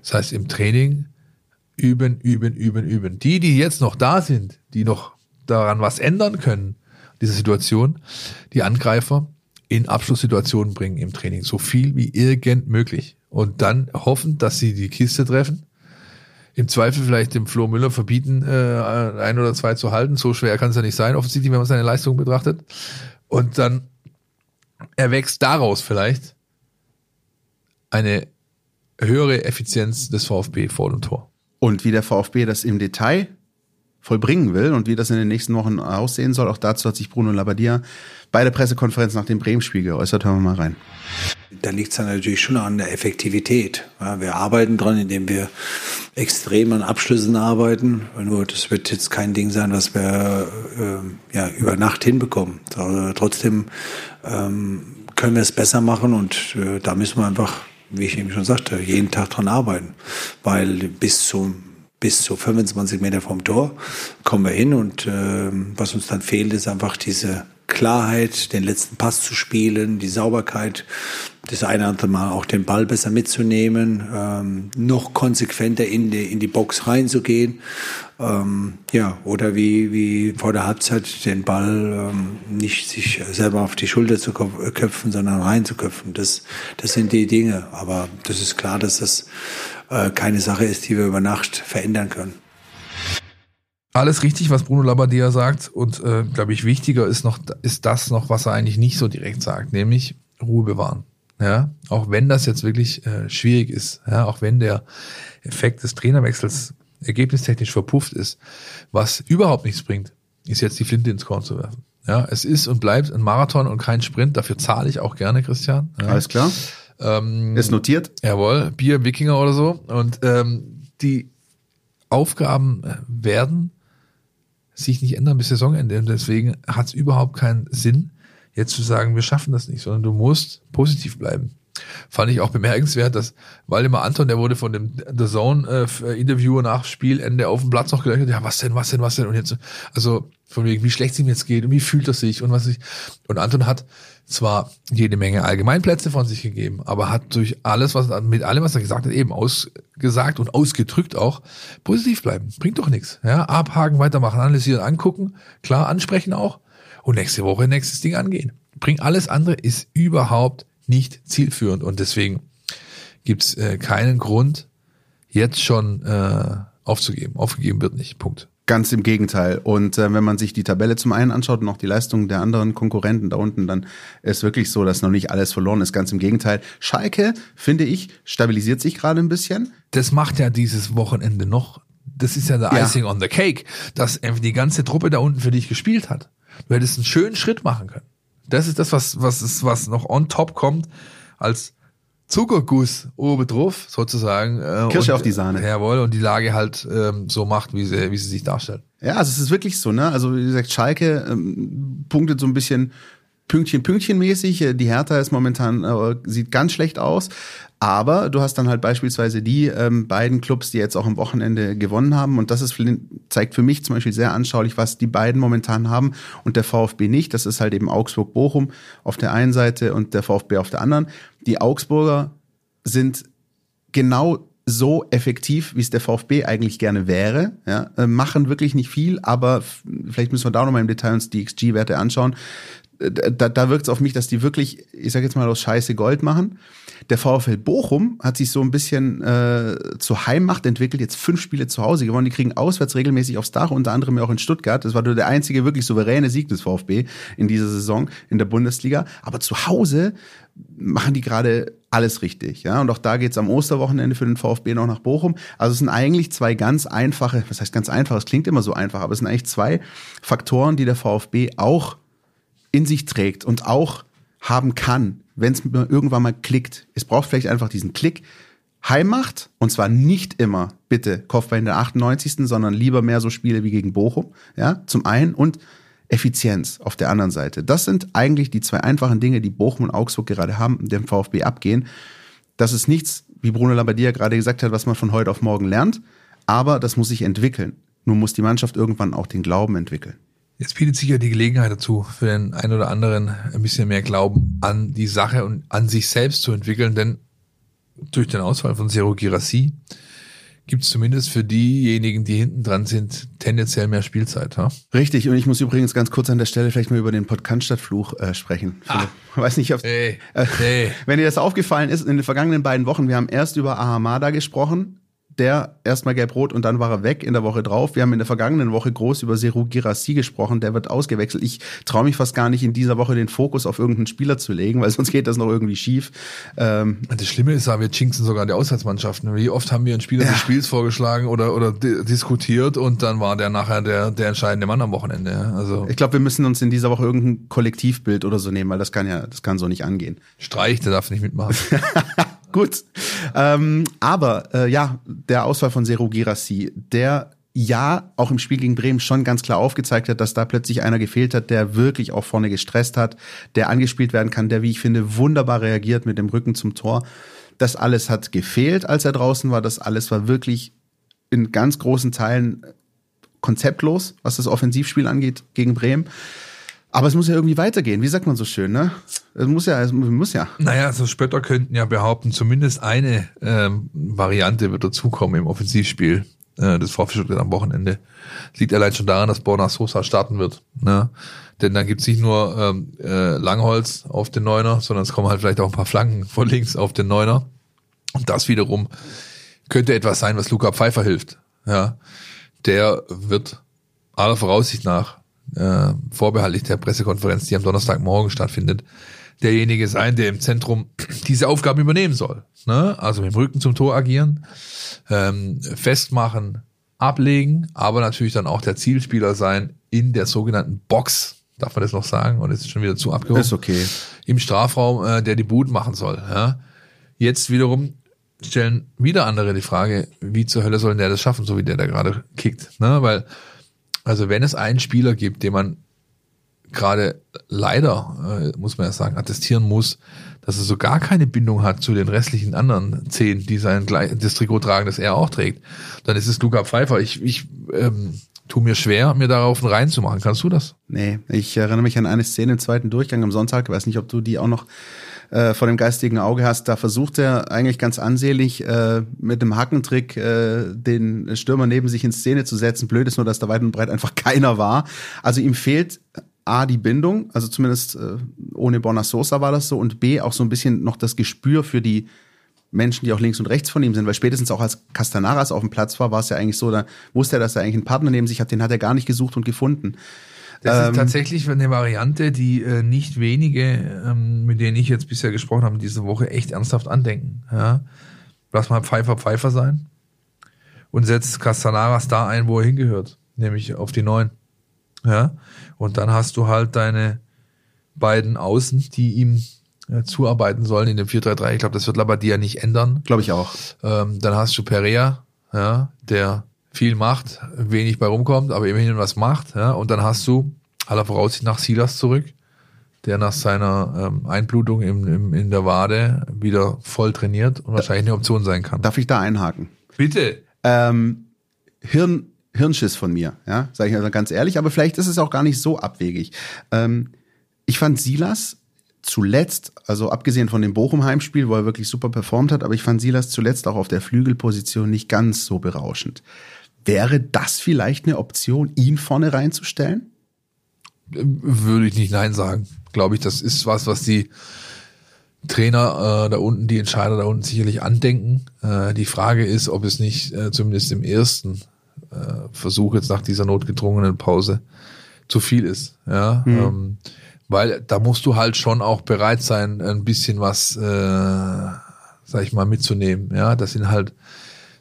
Das heißt, im Training üben, üben, üben, üben. Die, die jetzt noch da sind, die noch daran was ändern können, diese Situation, die Angreifer in Abschlusssituationen bringen im Training. So viel wie irgend möglich. Und dann hoffen, dass sie die Kiste treffen im Zweifel vielleicht dem Flo Müller verbieten, äh, ein oder zwei zu halten. So schwer kann es ja nicht sein, offensichtlich, wenn man seine Leistung betrachtet. Und dann erwächst daraus vielleicht eine höhere Effizienz des VfB vor dem Tor. Und wie der VfB das im Detail vollbringen will und wie das in den nächsten Wochen aussehen soll. Auch dazu hat sich Bruno Labbadia bei der Pressekonferenz nach dem Bremen-Spiel geäußert. Hören wir mal rein. Da liegt es natürlich schon an der Effektivität. Ja, wir arbeiten dran, indem wir extrem an Abschlüssen arbeiten. Nur das wird jetzt kein Ding sein, was wir äh, ja, über Nacht hinbekommen. Aber trotzdem ähm, können wir es besser machen und äh, da müssen wir einfach, wie ich eben schon sagte, jeden Tag dran arbeiten. Weil bis zum bis zu 25 Meter vom Tor kommen wir hin und äh, was uns dann fehlt, ist einfach diese Klarheit, den letzten Pass zu spielen, die Sauberkeit, das eine oder andere Mal auch den Ball besser mitzunehmen, ähm, noch konsequenter in die, in die Box reinzugehen. Ähm, ja, oder wie, wie vor der Halbzeit den Ball ähm, nicht sich selber auf die Schulter zu köpfen, sondern reinzuköpfen. Das, das sind die Dinge. Aber das ist klar, dass das äh, keine Sache ist, die wir über Nacht verändern können. Alles richtig, was Bruno Labbadia sagt. Und äh, glaube ich, wichtiger ist noch, ist das noch, was er eigentlich nicht so direkt sagt, nämlich Ruhe bewahren. Ja, auch wenn das jetzt wirklich äh, schwierig ist, ja, auch wenn der Effekt des Trainerwechsels ergebnistechnisch verpufft ist, was überhaupt nichts bringt, ist jetzt die Flinte ins Korn zu werfen. Ja, es ist und bleibt ein Marathon und kein Sprint. Dafür zahle ich auch gerne, Christian. Ja. Alles klar. Ähm, ist notiert. Jawohl, Bier, Wikinger oder so. Und ähm, die Aufgaben äh, werden sich nicht ändern bis Saisonende. Und deswegen hat es überhaupt keinen Sinn, jetzt zu sagen, wir schaffen das nicht, sondern du musst positiv bleiben. Fand ich auch bemerkenswert, dass Waldemar Anton, der wurde von dem The Zone äh, Interviewer nach Spielende auf dem Platz noch gedacht, ja, was denn, was denn, was denn? Und jetzt, also von wegen, wie schlecht es ihm jetzt geht und wie fühlt er sich und was ich. Und Anton hat zwar jede Menge Allgemeinplätze von sich gegeben, aber hat durch alles, was mit allem, was er gesagt hat, eben ausgesagt und ausgedrückt auch, positiv bleiben. Bringt doch nichts. Ja, abhaken, weitermachen, analysieren, angucken, klar ansprechen auch und nächste Woche nächstes Ding angehen. Bringt alles andere ist überhaupt nicht zielführend und deswegen gibt's äh, keinen Grund, jetzt schon äh, aufzugeben. Aufgegeben wird nicht. Punkt. Ganz im Gegenteil. Und äh, wenn man sich die Tabelle zum einen anschaut und auch die Leistungen der anderen Konkurrenten da unten, dann ist wirklich so, dass noch nicht alles verloren ist. Ganz im Gegenteil. Schalke, finde ich, stabilisiert sich gerade ein bisschen. Das macht ja dieses Wochenende noch. Das ist ja der Ja. Icing on the Cake, dass die ganze Truppe da unten für dich gespielt hat. Du hättest einen schönen Schritt machen können. Das ist das, was, was, ist, was noch on top kommt als Zuckerguss oben drauf, sozusagen. äh, Kirsche und, auf die Sahne. Jawohl, und die Lage halt ähm, so macht, wie sie, wie sie sich darstellt. Ja, also es ist wirklich so, ne? Also wie gesagt, Schalke ähm, punktet so ein bisschen Pünktchen, Pünktchen mäßig. Äh, Die Hertha ist momentan, äh, sieht ganz schlecht aus. Aber du hast dann halt beispielsweise die ähm, beiden Clubs, die jetzt auch am Wochenende gewonnen haben. Und das ist, zeigt für mich zum Beispiel sehr anschaulich, was die beiden momentan haben und der VfB nicht. Das ist halt eben Augsburg-Bochum auf der einen Seite und der VfB auf der anderen. Die Augsburger sind genau so effektiv, wie es der VfB eigentlich gerne wäre. Ja, äh, machen wirklich nicht viel, aber vielleicht müssen wir da nochmal im Detail uns die XG-Werte anschauen. Äh, Da, da wirkt es auf mich, dass die wirklich, ich sage jetzt mal, aus Scheiße Gold machen. Der VfL Bochum hat sich so ein bisschen äh, zur Heimmacht entwickelt, jetzt fünf Spiele zu Hause gewonnen. Die kriegen auswärts regelmäßig aufs Dach, unter anderem auch in Stuttgart. Das war nur der einzige wirklich souveräne Sieg des VfB in dieser Saison in der Bundesliga. Aber zu Hause machen die gerade alles richtig. Ja? Und auch da geht's am Osterwochenende für den VfB noch nach Bochum. Also es sind eigentlich zwei ganz einfache, was heißt ganz einfach, es klingt immer so einfach, aber es sind eigentlich zwei Faktoren, die der VfB auch in sich trägt und auch haben kann, wenn es irgendwann mal klickt. Es braucht vielleicht einfach diesen Klick. Heimmacht, und zwar nicht immer, bitte, Kopfball in der 98., sondern lieber mehr so Spiele wie gegen Bochum, ja, zum einen, und Effizienz auf der anderen Seite. Das sind eigentlich die zwei einfachen Dinge, die Bochum und Augsburg gerade haben und dem VfB abgehen. Das ist nichts, wie Bruno Labbadia gerade gesagt hat, was man von heute auf morgen lernt, aber das muss sich entwickeln. Nun muss die Mannschaft irgendwann auch den Glauben entwickeln. Jetzt bietet sich ja die Gelegenheit dazu, für den einen oder anderen ein bisschen mehr Glauben an die Sache und an sich selbst zu entwickeln, denn durch den Ausfall von Zero Girassi gibt es zumindest für diejenigen, die hinten dran sind, tendenziell mehr Spielzeit. Ha? Richtig, und ich muss übrigens ganz kurz an der Stelle vielleicht mal über den Podcast-Fluch äh, sprechen. Philipp. Weiß nicht, ob Hey, äh, hey. wenn dir das aufgefallen ist in den vergangenen beiden Wochen, wir haben erst über Ahamada gesprochen, der erstmal gelb-rot und dann war er weg in der Woche drauf. Wir haben in der vergangenen Woche groß über Seru Girassi gesprochen, der wird ausgewechselt. Ich traue mich fast gar nicht in dieser Woche den Fokus auf irgendeinen Spieler zu legen, weil sonst geht das noch irgendwie schief. Ähm das Schlimme ist wir jinxen sogar die Auswärtsmannschaften. Wie oft haben wir einen Spieler ja. des Spiels vorgeschlagen oder, oder diskutiert und dann war der nachher der, der entscheidende Mann am Wochenende. Also ich glaube, wir müssen uns in dieser Woche irgendein Kollektivbild oder so nehmen, weil das kann ja, das kann so nicht angehen. Streich, der darf nicht mitmachen. Gut. Ähm, aber äh, ja, der Ausfall von Seru Girassi, der ja auch im Spiel gegen Bremen schon ganz klar aufgezeigt hat, dass da plötzlich einer gefehlt hat, der wirklich auch vorne gestresst hat, der angespielt werden kann, der, wie ich finde, wunderbar reagiert mit dem Rücken zum Tor. Das alles hat gefehlt, als er draußen war. Das alles war wirklich in ganz großen Teilen konzeptlos, was das Offensivspiel angeht gegen Bremen. Aber es muss ja irgendwie weitergehen. Wie sagt man so schön, ne? Es muss ja, es muss ja. Naja, so Spötter könnten ja behaupten, zumindest eine ähm, Variante wird dazukommen im Offensivspiel äh, des VfB am Wochenende. Liegt allein schon daran, dass Borna Sosa starten wird. Ne? Denn dann gibt's nicht nur ähm, äh, Langholz auf den Neuner, sondern es kommen halt vielleicht auch ein paar Flanken von links auf den Neuner. Und das wiederum könnte etwas sein, was Luca Pfeiffer hilft. Ja, Der wird aller Voraussicht nach äh, vorbehaltlich der Pressekonferenz, die am Donnerstagmorgen stattfindet, derjenige sein, der im Zentrum diese Aufgaben übernehmen soll. Ne? Also mit dem Rücken zum Tor agieren, ähm, festmachen, ablegen, aber natürlich dann auch der Zielspieler sein in der sogenannten Box. Darf man das noch sagen? Und ist schon wieder zu abgehoben. Ist okay. Im Strafraum, äh, der die Boot machen soll. Ja? Jetzt wiederum stellen wieder andere die Frage, wie zur Hölle soll der das schaffen, so wie der da gerade kickt. Ne? Weil also wenn es einen Spieler gibt, den man gerade leider, äh, muss man ja sagen, attestieren muss, dass er so gar keine Bindung hat zu den restlichen anderen zehn, die sein das Trikot tragen, das er auch trägt, dann ist es Luca Pfeiffer. Ich, ich ähm, tu mir schwer, mir darauf einen Rein zu machen. Kannst du das? Nee, ich erinnere mich an eine Szene im zweiten Durchgang am Sonntag, ich weiß nicht, ob du die auch noch äh, vor dem geistigen Auge hast, da versucht er eigentlich ganz ansehlich äh, mit dem Hackentrick äh, den Stürmer neben sich in Szene zu setzen. Blöd ist nur, dass da weit und breit einfach keiner war. Also ihm fehlt A, die Bindung, also zumindest äh, ohne Borna Sosa war das so, und B, auch so ein bisschen noch das Gespür für die Menschen, die auch links und rechts von ihm sind, weil spätestens auch als Castanaras auf dem Platz war, war es ja eigentlich so, da wusste er, dass er eigentlich einen Partner neben sich hat, den hat er gar nicht gesucht und gefunden. Das ähm, ist tatsächlich eine Variante, die äh, nicht wenige, ähm, mit denen ich jetzt bisher gesprochen habe, diese Woche echt ernsthaft andenken. Ja? Lass mal Pfeifer Pfeifer sein und setzt Castanaras da ein, wo er hingehört, nämlich auf die Neun. Ja? Und dann hast du halt deine beiden Außen, die ihm äh, zuarbeiten sollen in dem 4-3-3. Ich glaube, das wird Labadia nicht ändern. Glaube ich auch. Ähm, dann hast du Perea, ja, der viel macht, wenig bei rumkommt, aber immerhin was macht. Ja? Und dann hast du aller Voraussicht nach Silas zurück, der nach seiner ähm, Einblutung im, im, in der Wade wieder voll trainiert und wahrscheinlich eine Option sein kann. Darf ich da einhaken? Bitte. Ähm, Hirn, Hirnschiss von mir, ja, sage ich also ganz ehrlich, aber vielleicht ist es auch gar nicht so abwegig. Ähm, ich fand Silas zuletzt, also abgesehen von dem Bochum-Heimspiel, wo er wirklich super performt hat, aber ich fand Silas zuletzt auch auf der Flügelposition nicht ganz so berauschend. Wäre das vielleicht eine Option, ihn vorne reinzustellen? Würde ich nicht Nein sagen. Glaube ich, das ist was, was die Trainer äh, da unten, die Entscheider da unten sicherlich andenken. Äh, die Frage ist, ob es nicht äh, zumindest im ersten äh, Versuch jetzt nach dieser notgedrungenen Pause zu viel ist. Ja, mhm. ähm, weil da musst du halt schon auch bereit sein, ein bisschen was, äh, sag ich mal, mitzunehmen. Ja, das sind halt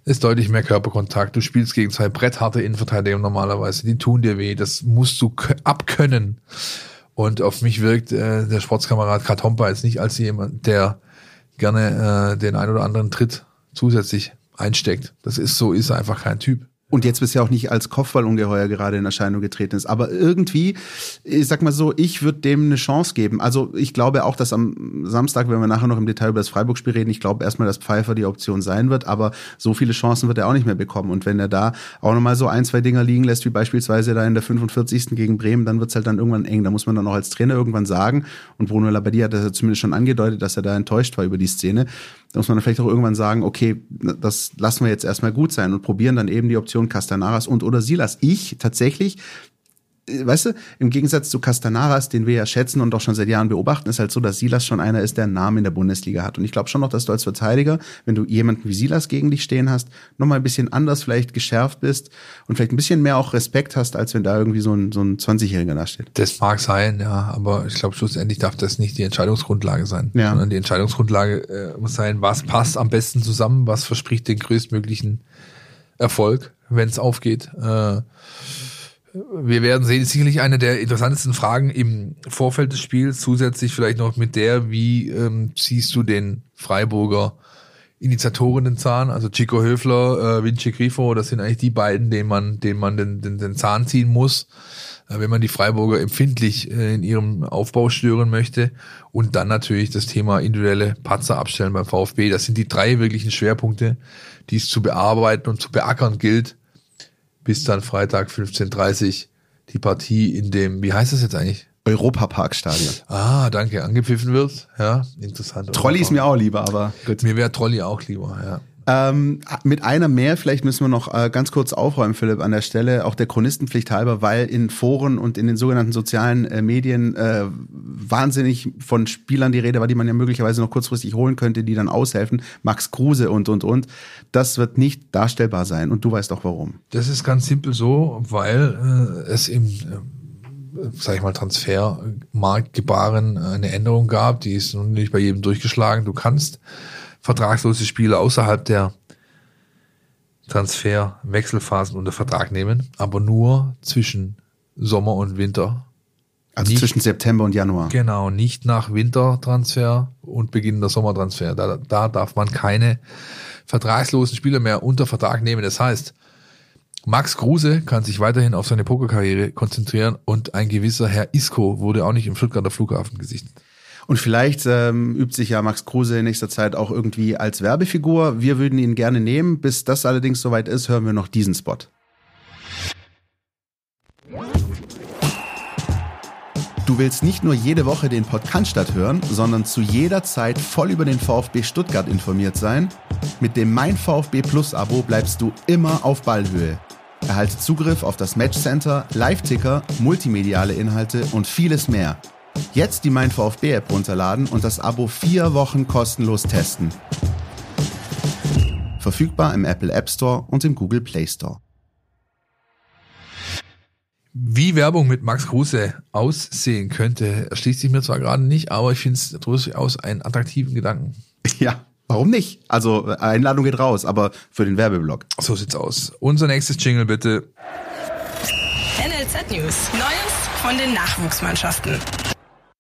ist deutlich mehr Körperkontakt. Du spielst gegen zwei brettharte Innenverteidiger normalerweise. Die tun dir weh. Das musst du abkönnen. Und auf mich wirkt äh, der Sportskamerad Katompa jetzt nicht als jemand, der gerne äh, den ein oder anderen Tritt zusätzlich einsteckt. Das ist so, ist einfach kein Typ und jetzt bisher auch nicht als Kopfballungeheuer gerade in Erscheinung getreten ist. Aber irgendwie, ich sag mal so, ich würde dem eine Chance geben. Also ich glaube auch, dass am Samstag, wenn wir nachher noch im Detail über das Freiburg-Spiel reden, ich glaube erstmal, dass Pfeiffer die Option sein wird, aber so viele Chancen wird er auch nicht mehr bekommen. Und wenn er da auch nochmal so ein, zwei Dinger liegen lässt, wie beispielsweise da in der 45. gegen Bremen, dann wird's halt dann irgendwann eng. Da muss man dann auch als Trainer irgendwann sagen, und Bruno Labbadia hat das ja zumindest schon angedeutet, dass er da enttäuscht war über die Szene, da muss man dann vielleicht auch irgendwann sagen, okay, das lassen wir jetzt erstmal gut sein und probieren dann eben die Option Castanaras und oder Silas. Ich tatsächlich weißt du, im Gegensatz zu Castanaras, den wir ja schätzen und auch schon seit Jahren beobachten, ist halt so, dass Silas schon einer ist, der einen Namen in der Bundesliga hat. Und ich glaube schon noch, dass du als Verteidiger, wenn du jemanden wie Silas gegen dich stehen hast, nochmal ein bisschen anders vielleicht geschärft bist und vielleicht ein bisschen mehr auch Respekt hast, als wenn da irgendwie so ein, so ein 20-Jähriger da steht. Das mag sein, ja, aber ich glaube, schlussendlich darf das nicht die Entscheidungsgrundlage sein. Ja. Sondern die Entscheidungsgrundlage äh, muss sein, was passt am besten zusammen, was verspricht den größtmöglichen Erfolg, wenn es aufgeht. Äh, wir werden sehen, sicherlich eine der interessantesten Fragen im Vorfeld des Spiels, zusätzlich vielleicht noch mit der, wie ähm, ziehst du den Freiburger Initiatoren den Zahn, also Chico Höfler, äh, Vinci Grifo, das sind eigentlich die beiden, denen man, denen man den, den, den Zahn ziehen muss, äh, wenn man die Freiburger empfindlich äh, in ihrem Aufbau stören möchte. Und dann natürlich das Thema individuelle Patzer abstellen beim VfB. Das sind die drei wirklichen Schwerpunkte, die es zu bearbeiten und zu beackern gilt, bis dann Freitag 15.30 die Partie in dem, wie heißt das jetzt eigentlich? Europaparkstadion. Ah, danke, angepfiffen wird. Ja, interessant. Trolli ist mir auch lieber, aber gut. Mir wäre Trolli auch lieber, ja. Ähm, mit einer mehr, vielleicht müssen wir noch äh, ganz kurz aufräumen, Philipp, an der Stelle, auch der Chronistenpflicht halber, weil in Foren und in den sogenannten sozialen äh, Medien äh, wahnsinnig von Spielern die Rede war, die man ja möglicherweise noch kurzfristig holen könnte, die dann aushelfen. Max Kruse und, und, und. Das wird nicht darstellbar sein und du weißt auch warum. Das ist ganz simpel so, weil äh, es im, äh, sag ich mal, Transfermarktgebaren eine Änderung gab, die ist nun nicht bei jedem durchgeschlagen. Du kannst vertragslose Spieler außerhalb der Transfer-Wechselphasen unter Vertrag nehmen, aber nur zwischen Sommer und Winter. Also Nicht- zwischen September und Januar. Genau, nicht nach Wintertransfer und Beginn der Sommertransfer. Da, da darf man keine vertragslosen Spieler mehr unter Vertrag nehmen. Das heißt, Max Kruse kann sich weiterhin auf seine Pokerkarriere konzentrieren und ein gewisser Herr Isco wurde auch nicht im Stuttgarter Flughafen gesichtet. Und vielleicht ähm, übt sich ja Max Kruse in nächster Zeit auch irgendwie als Werbefigur. Wir würden ihn gerne nehmen. Bis das allerdings soweit ist, hören wir noch diesen Spot. Du willst nicht nur jede Woche den Podcast hören, sondern zu jeder Zeit voll über den VfB Stuttgart informiert sein? Mit dem Mein VfB Plus Abo bleibst du immer auf Ballhöhe. Erhalte Zugriff auf das Matchcenter, Live-Ticker, multimediale Inhalte und vieles mehr. Jetzt die Mein VfB App runterladen und das Abo vier Wochen kostenlos testen. Verfügbar im Apple App Store und im Google Play Store. Wie Werbung mit Max Kruse aussehen könnte, erschließt sich mir zwar gerade nicht, aber ich finde es durchaus einen attraktiven Gedanken. Ja, warum nicht? Also Einladung geht raus, aber für den Werbeblock. So sieht's aus. Unser nächstes Jingle bitte. NLZ News. Neues von den Nachwuchsmannschaften.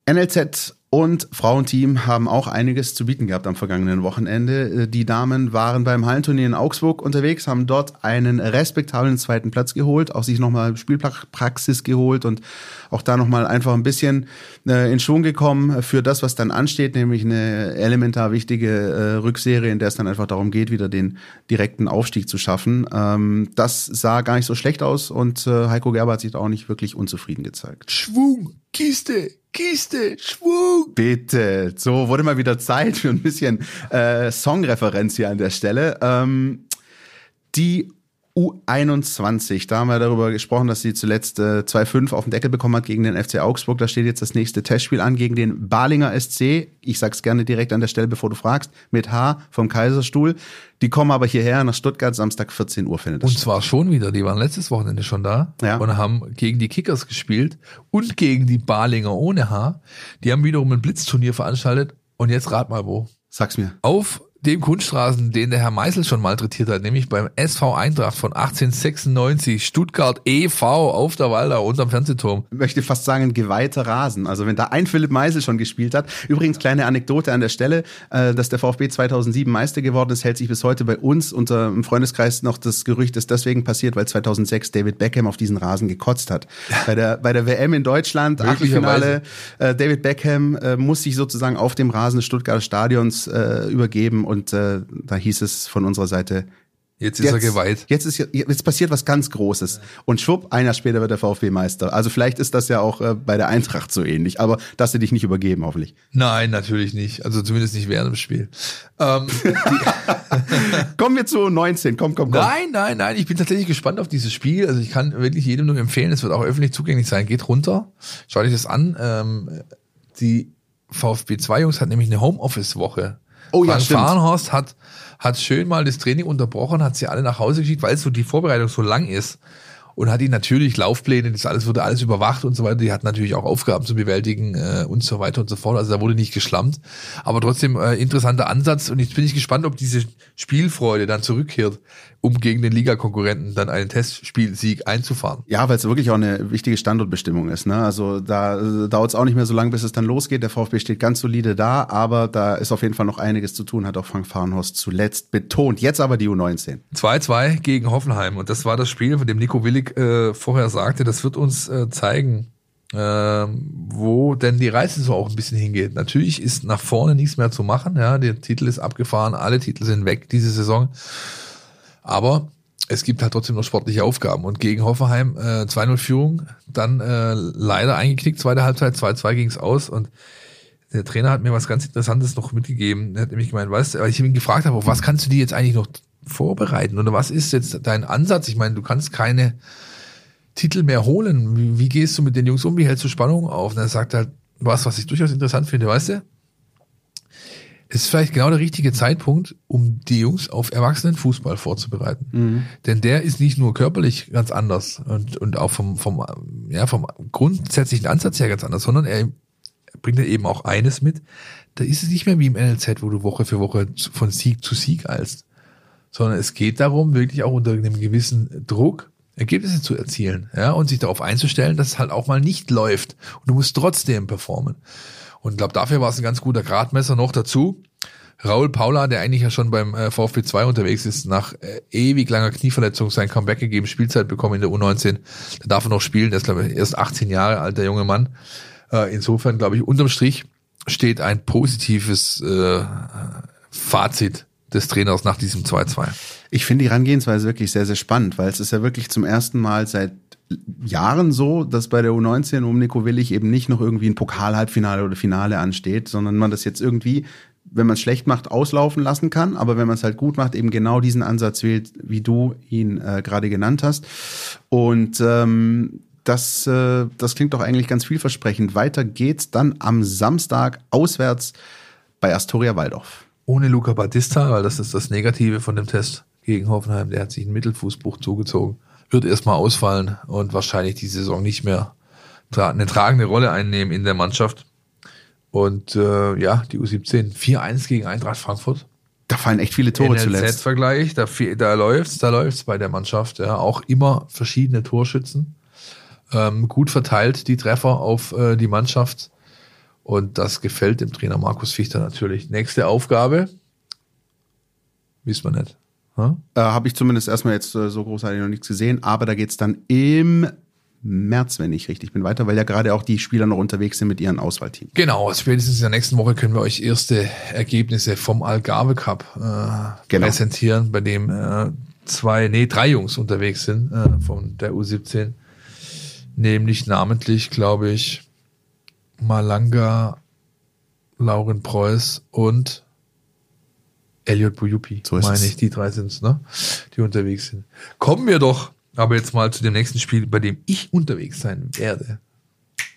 NLZ und Frauenteam haben auch einiges zu bieten gehabt am vergangenen Wochenende. Äh, Die Damen waren beim Hallenturnier in Augsburg unterwegs, haben dort einen respektablen zweiten Platz geholt, auch sich nochmal Spielpraxis geholt und auch da nochmal einfach ein bisschen äh, in Schwung gekommen für das, was dann ansteht, nämlich eine elementar wichtige äh, Rückserie, in der es dann einfach darum geht, wieder den direkten Aufstieg zu schaffen. Ähm, das sah gar nicht so schlecht aus und Heiko Gerber hat sich da auch nicht wirklich unzufrieden gezeigt. Schwung, Kiste, Kiste, Schwung. Bitte. So, wurde mal wieder Zeit für ein bisschen äh, Songreferenz hier an der Stelle. Ähm, die U21, da haben wir darüber gesprochen, dass sie zuletzt äh, 2-5 auf den Deckel bekommen hat gegen den FC Augsburg. Da steht jetzt das nächste Testspiel an gegen den Balinger SC. Ich sag's gerne direkt an der Stelle, bevor du fragst, mit H vom Kaiserstuhl. Die kommen aber hierher nach Stuttgart, Samstag 14 Uhr findet das Und statt. zwar schon wieder, die waren letztes Wochenende schon da Ja. und haben gegen die Kickers gespielt und gegen die Balinger ohne H. Die haben wiederum ein Blitzturnier veranstaltet und jetzt rat mal wo. Sag's mir. Auf dem Kunststraßen, den der Herr Meißel schon malträtiert hat, nämlich beim SV Eintracht von 1896, Stuttgart e.V. auf der Waldau unterm Fernsehturm. Ich möchte fast sagen, geweihter Rasen. Also wenn da ein Philipp Meisel schon gespielt hat. Übrigens, kleine Anekdote an der Stelle, äh, dass der VfB 2007 Meister geworden ist, hält sich bis heute bei uns unter im Freundeskreis noch das Gerücht, ist deswegen passiert, weil 2006 David Beckham auf diesen Rasen gekotzt hat. Bei der, bei der WM in Deutschland, Achtelfinale, äh, David Beckham äh, muss sich sozusagen auf dem Rasen des Stuttgarter Stadions übergeben und äh, da hieß es von unserer Seite, Jetzt ist er geweiht. Jetzt, ist, jetzt passiert was ganz Großes. Und schwupp, ein Jahr später wird der VfB Meister. Also vielleicht ist das ja auch äh, bei der Eintracht so ähnlich. Aber dass sie dich nicht übergeben, hoffentlich. Nein, natürlich nicht. Also zumindest nicht während dem Spiel. Ähm, Kommen wir zu 19. Komm, komm, komm. Nein, nein, nein. Ich bin tatsächlich gespannt auf dieses Spiel. Also ich kann wirklich jedem nur empfehlen, es wird auch öffentlich zugänglich sein. Geht runter, schaut euch das an. Ähm, die VfB 2 Jungs hat nämlich eine Homeoffice-Woche. Oh ja, Frank stimmt. Fahrenhorst hat, hat schön mal das Training unterbrochen, hat sie alle nach Hause geschickt, weil so die Vorbereitung so lang ist. Und hat ihnen natürlich Laufpläne, das alles wurde alles überwacht und so weiter. Die hatten natürlich auch Aufgaben zu bewältigen äh, und so weiter und so fort. Also da wurde nicht geschlammt. Aber trotzdem äh, interessanter Ansatz. Und jetzt bin ich gespannt, ob diese Spielfreude dann zurückkehrt, um gegen den Ligakonkurrenten dann einen Testspielsieg einzufahren. Ja, weil es wirklich auch eine wichtige Standortbestimmung ist. Ne? Also da äh, dauert es auch nicht mehr so lange, bis es dann losgeht. Der VfB steht ganz solide da, aber da ist auf jeden Fall noch einiges zu tun, hat auch Frank Fahrenhorst zuletzt betont. Jetzt aber die U19. 2-2 gegen Hoffenheim. Und das war das Spiel, von dem Nico Willig äh, vorher sagte, das wird uns äh, zeigen, äh, wo denn die Reise so auch ein bisschen hingeht. Natürlich ist nach vorne nichts mehr zu machen. Ja, der Titel ist abgefahren, alle Titel sind weg diese Saison. Aber es gibt halt trotzdem noch sportliche Aufgaben. Und gegen Hoffenheim äh, 2-0 Führung, dann äh, leider eingeknickt, zweite Halbzeit, 2-2 ging's aus. Und der Trainer hat mir was ganz Interessantes noch mitgegeben. Er hat nämlich gemeint, weißt du, weil ich ihn gefragt habe, auf was kannst du die jetzt eigentlich noch vorbereiten? Oder was ist jetzt dein Ansatz? Ich meine, du kannst keine Titel mehr holen. Wie, wie gehst du mit den Jungs um? Wie hältst du Spannung auf? Und er sagt halt, was, was ich durchaus interessant finde, weißt du? Es ist vielleicht genau der richtige Zeitpunkt, um die Jungs auf Erwachsenenfußball vorzubereiten. Denn der ist nicht nur körperlich ganz anders und, und auch vom, vom, ja, vom grundsätzlichen Ansatz her ganz anders, sondern er bringt er eben auch eines mit. Da ist es nicht mehr wie im NLZ, wo du Woche für Woche von Sieg zu Sieg eilst, sondern es geht darum, wirklich auch unter einem gewissen Druck Ergebnisse zu erzielen, ja, und sich darauf einzustellen, dass es halt auch mal nicht läuft und du musst trotzdem performen. Und glaube, dafür war es ein ganz guter Gradmesser noch dazu. Raul Paula, der eigentlich ja schon beim äh, VfB 2 unterwegs ist, nach äh, ewig langer Knieverletzung sein Comeback gegeben, Spielzeit bekommen in der U19. Da darf er noch spielen, der ist glaube ich erst 18 Jahre alt, der junge Mann. Äh, insofern glaube ich, unterm Strich steht ein positives äh, Fazit des Trainers nach diesem 2-2. Ich finde die Herangehensweise wirklich sehr, sehr spannend, weil es ist ja wirklich zum ersten Mal seit Jahren so, dass bei der U19 um Nico Willig eben nicht noch irgendwie ein Pokal-Halbfinale oder Finale ansteht, sondern man das jetzt irgendwie, wenn man es schlecht macht, auslaufen lassen kann, aber wenn man es halt gut macht, eben genau diesen Ansatz wählt, wie du ihn äh, gerade genannt hast. Und ähm, das, äh, das klingt doch eigentlich ganz vielversprechend. Weiter geht's dann am Samstag auswärts bei Astoria Waldorf. Ohne Luca Battista, weil das ist das Negative von dem Test gegen Hoffenheim. Der hat sich einen Mittelfußbruch zugezogen. Wird erstmal ausfallen und wahrscheinlich die Saison nicht mehr eine tragende Rolle einnehmen in der Mannschaft. Und äh, ja, die U17 4-1 gegen Eintracht Frankfurt. Da fallen echt viele Tore zuletzt. vergleich da, da läuft's, da läuft's bei der Mannschaft. Ja, auch immer verschiedene Torschützen. Ähm, gut verteilt die Treffer auf äh, die Mannschaft. Und das gefällt dem Trainer Markus Fichter natürlich. Nächste Aufgabe. Wissen wir nicht. Hm? Äh, Habe ich zumindest erstmal jetzt äh, so großartig noch nichts gesehen, aber da geht's dann im März, wenn ich richtig bin, weiter, weil ja gerade auch die Spieler noch unterwegs sind mit ihren Auswahlteams. Genau, spätestens in der nächsten Woche können wir euch erste Ergebnisse vom Algarve Cup äh, Genau. präsentieren, bei dem äh, zwei, nee, drei Jungs unterwegs sind äh, von der U17. Nämlich namentlich, glaube ich, Malanga, Lauren Preuß und Elliot Bujupi, So meine es. ich. Die drei sind's, ne? Die unterwegs sind. Kommen wir doch aber jetzt mal zu dem nächsten Spiel, bei dem ich unterwegs sein werde.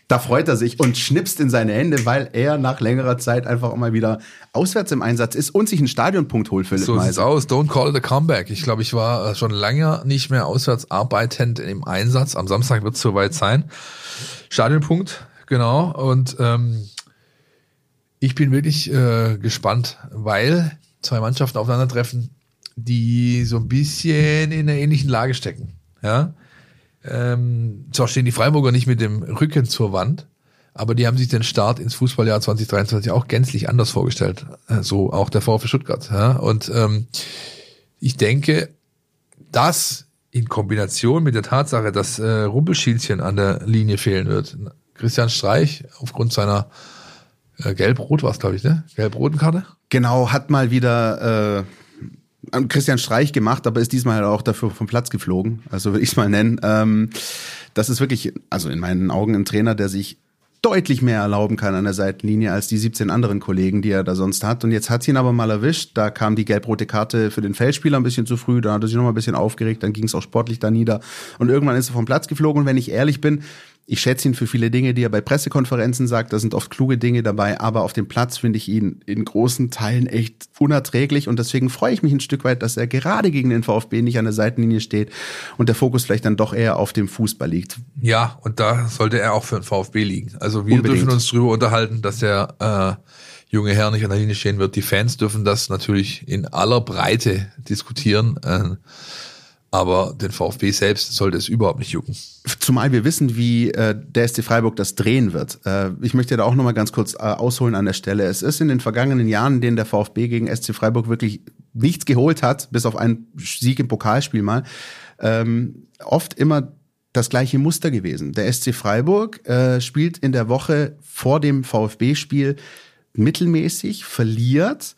Da freut er sich und schnipst in seine Hände, weil er nach längerer Zeit einfach mal wieder auswärts im Einsatz ist und sich einen Stadionpunkt holt, Philipp So sieht's Meiser. aus. Don't call it a comeback. Ich glaube, ich war äh, schon lange nicht mehr auswärts arbeitend im Einsatz. Am Samstag wird es soweit sein. Stadionpunkt, genau. Und ähm, ich bin wirklich äh, gespannt, weil zwei Mannschaften aufeinandertreffen, die so ein bisschen in einer ähnlichen Lage stecken. Ja. Ähm, zwar stehen die Freiburger nicht mit dem Rücken zur Wand, aber die haben sich den Start ins Fußballjahr 2023 auch gänzlich anders vorgestellt. Äh, So auch der VfB Stuttgart. Ja? Und ähm, ich denke, das in Kombination mit der Tatsache, dass äh, Rumpelschielchen an der Linie fehlen wird. Christian Streich aufgrund seiner äh, Gelb-Rot war es, glaube ich, ne? Gelb-roten Karte. Genau, hat mal wieder äh, Christian Streich gemacht, aber ist diesmal auch dafür vom Platz geflogen. Also würde ich es mal nennen. Ähm, das ist wirklich, also in meinen Augen ein Trainer, der sich deutlich mehr erlauben kann an der Seitenlinie als die 17 anderen Kollegen, die er da sonst hat. Und jetzt hat sie ihn aber mal erwischt. Da kam die gelb-rote Karte für den Feldspieler ein bisschen zu früh. Da hat er sich noch mal ein bisschen aufgeregt. Dann ging es auch sportlich da nieder. Und irgendwann ist er vom Platz geflogen. Und wenn ich ehrlich bin, ich schätze ihn für viele Dinge, die er bei Pressekonferenzen sagt. Da sind oft kluge Dinge dabei, aber auf dem Platz finde ich ihn in großen Teilen echt unerträglich und deswegen freue ich mich ein Stück weit, dass er gerade gegen den VfB nicht an der Seitenlinie steht und der Fokus vielleicht dann doch eher auf dem Fußball liegt. Ja, und da sollte er auch für den VfB liegen. Also wir Unbedingt. dürfen uns drüber unterhalten, dass der äh, junge Herr nicht an der Linie stehen wird. Die Fans dürfen das natürlich in aller Breite diskutieren. Äh, aber den VfB selbst sollte es überhaupt nicht jucken. Zumal wir wissen, wie äh, der SC Freiburg das drehen wird. Äh, ich möchte da auch nochmal ganz kurz äh, ausholen an der Stelle. Es ist in den vergangenen Jahren, in denen der VfB gegen SC Freiburg wirklich nichts geholt hat, bis auf einen Sieg im Pokalspiel mal, ähm, oft immer das gleiche Muster gewesen. Der SC Freiburg äh, spielt in der Woche vor dem VfB-Spiel mittelmäßig, verliert,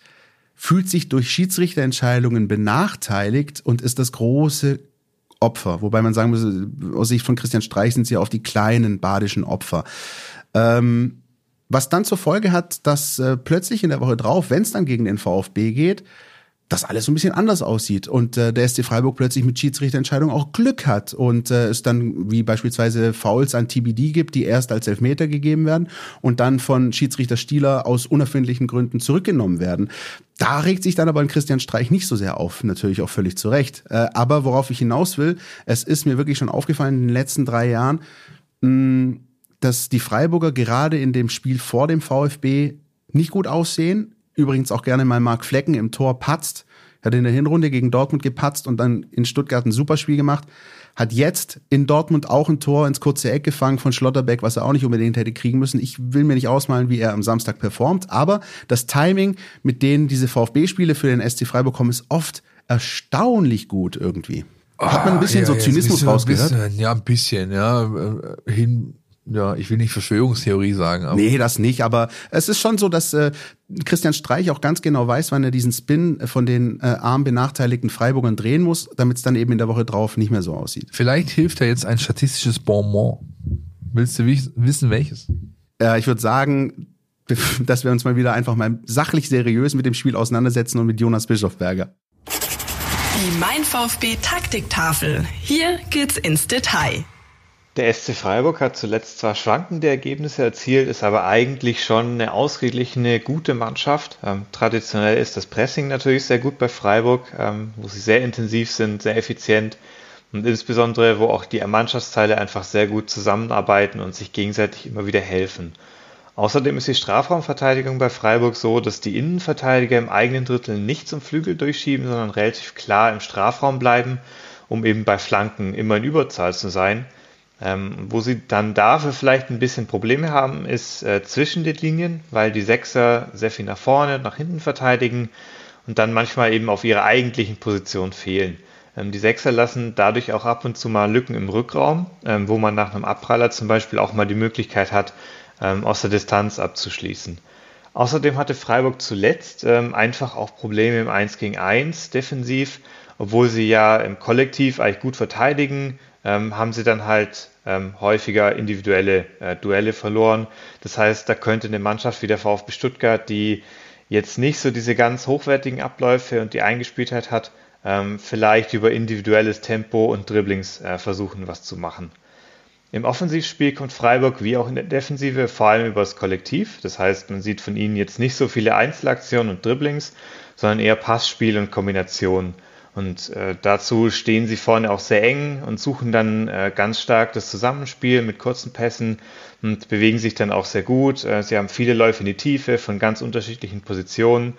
fühlt sich durch Schiedsrichterentscheidungen benachteiligt und ist das große Opfer. Wobei man sagen muss, aus Sicht von Christian Streich sind sie auf die kleinen badischen Opfer. Ähm, was dann zur Folge hat, dass äh, plötzlich in der Woche drauf, wenn es dann gegen den VfB geht, das alles so ein bisschen anders aussieht und äh, der SC Freiburg plötzlich mit Schiedsrichterentscheidungen auch Glück hat und äh, es dann wie beispielsweise Fouls an TBD gibt, die erst als Elfmeter gegeben werden und dann von Schiedsrichter Stieler aus unerfindlichen Gründen zurückgenommen werden. Da regt sich dann aber ein Christian Streich nicht so sehr auf, natürlich auch völlig zu Recht. Äh, aber worauf ich hinaus will, es ist mir wirklich schon aufgefallen in den letzten drei Jahren, mh, dass die Freiburger gerade in dem Spiel vor dem VfB nicht gut aussehen, übrigens auch gerne mal Mark Flecken im Tor patzt. Hat in der Hinrunde gegen Dortmund gepatzt und dann in Stuttgart ein Superspiel gemacht. Hat jetzt in Dortmund auch ein Tor ins kurze Eck gefangen von Schlotterbeck, was er auch nicht unbedingt hätte kriegen müssen. Ich will mir nicht ausmalen, wie er am Samstag performt, aber das Timing, mit denen diese VfB-Spiele für den SC Freiburg kommen, ist oft erstaunlich gut irgendwie. Hat man ein bisschen ah, ja, so Zynismus rausgehört? Bisschen, ja, ein bisschen, ja. Äh, hin, ja, ich will nicht Verschwörungstheorie sagen. Aber nee, das nicht, aber es ist schon so, dass äh, Christian Streich auch ganz genau weiß, wann er diesen Spin von den äh, arm benachteiligten Freiburgern drehen muss, damit es dann eben in der Woche drauf nicht mehr so aussieht. Vielleicht hilft da jetzt ein statistisches Bonbon. Willst du wissen, welches? Äh, ich würde sagen, dass wir uns mal wieder einfach mal sachlich seriös mit dem Spiel auseinandersetzen und mit Jonas Bischofberger. Die Mein VfB Taktiktafel. Hier geht's ins Detail. Der SC Freiburg hat zuletzt zwar schwankende Ergebnisse erzielt, ist aber eigentlich schon eine ausgeglichene, gute Mannschaft. Ähm, traditionell ist das Pressing natürlich sehr gut bei Freiburg, ähm, wo sie sehr intensiv sind, sehr effizient und insbesondere, wo auch die Mannschaftsteile einfach sehr gut zusammenarbeiten und sich gegenseitig immer wieder helfen. Außerdem ist die Strafraumverteidigung bei Freiburg so, dass die Innenverteidiger im eigenen Drittel nicht zum Flügel durchschieben, sondern relativ klar im Strafraum bleiben, um eben bei Flanken immer in Überzahl zu sein. Ähm, wo sie dann dafür vielleicht ein bisschen Probleme haben, ist äh, zwischen den Linien, weil die Sechser sehr viel nach vorne, nach hinten verteidigen und dann manchmal eben auf ihrer eigentlichen Position fehlen. Ähm, die Sechser lassen dadurch auch ab und zu mal Lücken im Rückraum, ähm, wo man nach einem Abpraller zum Beispiel auch mal die Möglichkeit hat, ähm, aus der Distanz abzuschließen. Außerdem hatte Freiburg zuletzt ähm, einfach auch Probleme im 1 gegen 1 defensiv, obwohl sie ja im Kollektiv eigentlich gut verteidigen, ähm, haben sie dann halt ähm, häufiger individuelle äh, Duelle verloren. Das heißt, da könnte eine Mannschaft wie der VfB Stuttgart, die jetzt nicht so diese ganz hochwertigen Abläufe und die Eingespieltheit hat, ähm, vielleicht über individuelles Tempo und Dribblings äh, versuchen, was zu machen. Im Offensivspiel kommt Freiburg wie auch in der Defensive vor allem über das Kollektiv. Das heißt, man sieht von ihnen jetzt nicht so viele Einzelaktionen und Dribblings, sondern eher Passspiel und Kombinationen. Und äh, dazu stehen sie vorne auch sehr eng und suchen dann äh, ganz stark das Zusammenspiel mit kurzen Pässen und bewegen sich dann auch sehr gut. Äh, sie haben viele Läufe in die Tiefe von ganz unterschiedlichen Positionen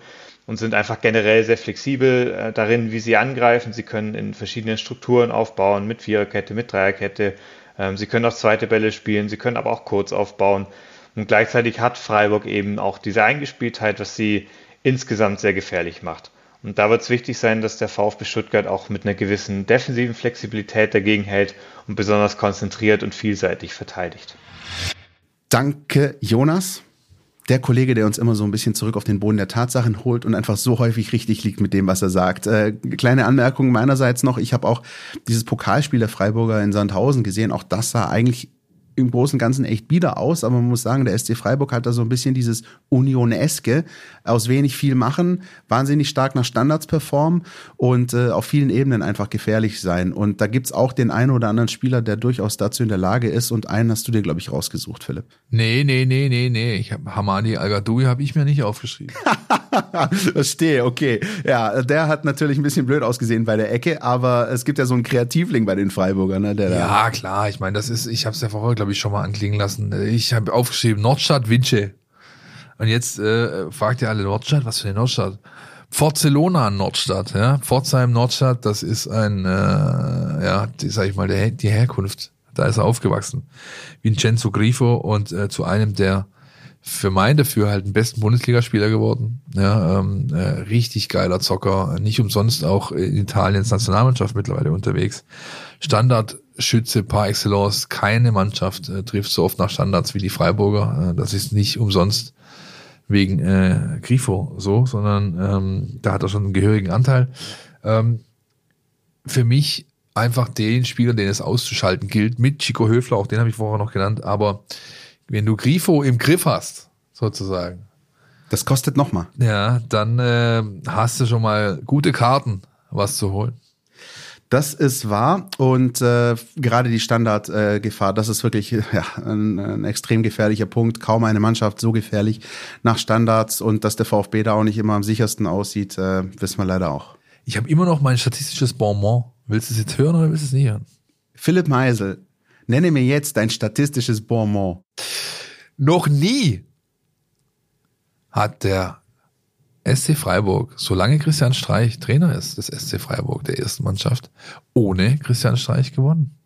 und sind einfach generell sehr flexibel äh, darin, wie sie angreifen. Sie können in verschiedenen Strukturen aufbauen, mit Viererkette, mit Dreierkette. Ähm, sie können auch zweite Bälle spielen, sie können aber auch kurz aufbauen. Und gleichzeitig hat Freiburg eben auch diese Eingespieltheit, was sie insgesamt sehr gefährlich macht. Und da wird es wichtig sein, dass der VfB Stuttgart auch mit einer gewissen defensiven Flexibilität dagegen hält und besonders konzentriert und vielseitig verteidigt. Danke, Jonas. der Kollege, der uns immer so ein bisschen zurück auf den Boden der Tatsachen holt und einfach so häufig richtig liegt mit dem, was er sagt. Äh, kleine Anmerkung meinerseits noch, ich habe auch dieses Pokalspiel der Freiburger in Sandhausen gesehen. Auch das sah eigentlich im Großen und Ganzen echt bieder aus, aber man muss sagen, der SC Freiburg hat da so ein bisschen dieses Union-eske, aus wenig viel machen, wahnsinnig stark nach Standards performen und äh, auf vielen Ebenen einfach gefährlich sein. Und da gibt's auch den einen oder anderen Spieler, der durchaus dazu in der Lage ist und einen hast du dir, glaube ich, rausgesucht, Philipp. Nee, nee, nee, nee, nee. Ich hab, Hamadi Al-Gadoui habe ich mir nicht aufgeschrieben. Verstehe, okay. Ja, der hat natürlich ein bisschen blöd ausgesehen bei der Ecke, aber es gibt ja so einen Kreativling bei den Freiburgern, ne, der Ja, klar. Ich meine, das ist, ich habe es ja vorher, glaube ich, schon mal anklingen lassen. Ich habe aufgeschrieben, Nordstadt, Vince. Und jetzt äh, fragt ihr alle Nordstadt, was für eine Nordstadt? Barcelona Nordstadt, ja. Pforzheim Nordstadt, das ist ein, äh, ja, die, sag ich mal, der, die Herkunft. Da ist er aufgewachsen. Vincenzo Grifo und äh, zu einem der für mein Dafürhalten besten Bundesligaspieler geworden. Ja, ähm, äh, richtig geiler Zocker, nicht umsonst auch in Italiens Nationalmannschaft mittlerweile unterwegs. Standardschütze par excellence. Keine Mannschaft äh, trifft so oft nach Standards wie die Freiburger. Äh, das ist nicht umsonst wegen äh, Grifo so, sondern ähm, da hat er schon einen gehörigen Anteil. Ähm, für mich einfach den Spieler, den es auszuschalten gilt, mit Chico Höfler, auch den habe ich vorher noch genannt, aber wenn du Grifo im Griff hast, sozusagen, Das kostet nochmal. ja, dann äh, hast du schon mal gute Karten, was zu holen. Das ist wahr und äh, gerade die Standardgefahr, äh, das ist wirklich ja, ein, ein extrem gefährlicher Punkt. Kaum eine Mannschaft so gefährlich nach Standards und dass der VfB da auch nicht immer am sichersten aussieht, äh, wissen wir leider auch. Ich habe immer noch mein statistisches Bonbon. Willst du es jetzt hören oder willst du es nicht hören? Philipp Meisel, nenne mir jetzt dein statistisches Bonbon. Noch nie hat der SC Freiburg, solange Christian Streich Trainer ist des SC Freiburg, der ersten Mannschaft, ohne Christian Streich gewonnen.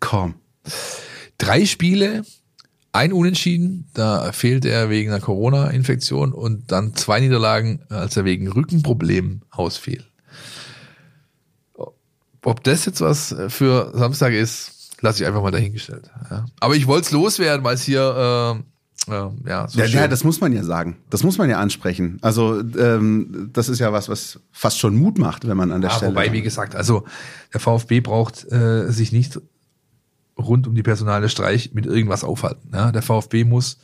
Komm. Drei Spiele, ein Unentschieden, da fehlt er wegen einer Corona-Infektion und dann zwei Niederlagen, als er wegen Rückenproblemen ausfiel. Ob das jetzt was für Samstag ist, lasse ich einfach mal dahingestellt. Ja. Aber ich wollte es loswerden, weil es hier äh, äh, ja, so Ja, ja, das muss man ja sagen. Das muss man ja ansprechen. Also ähm, das ist ja was, was fast schon Mut macht, wenn man an der Ja, Stelle. wobei, wie gesagt, also der VfB braucht äh, sich nicht rund um die personale Streich mit irgendwas aufhalten. Ja? Der VfB muss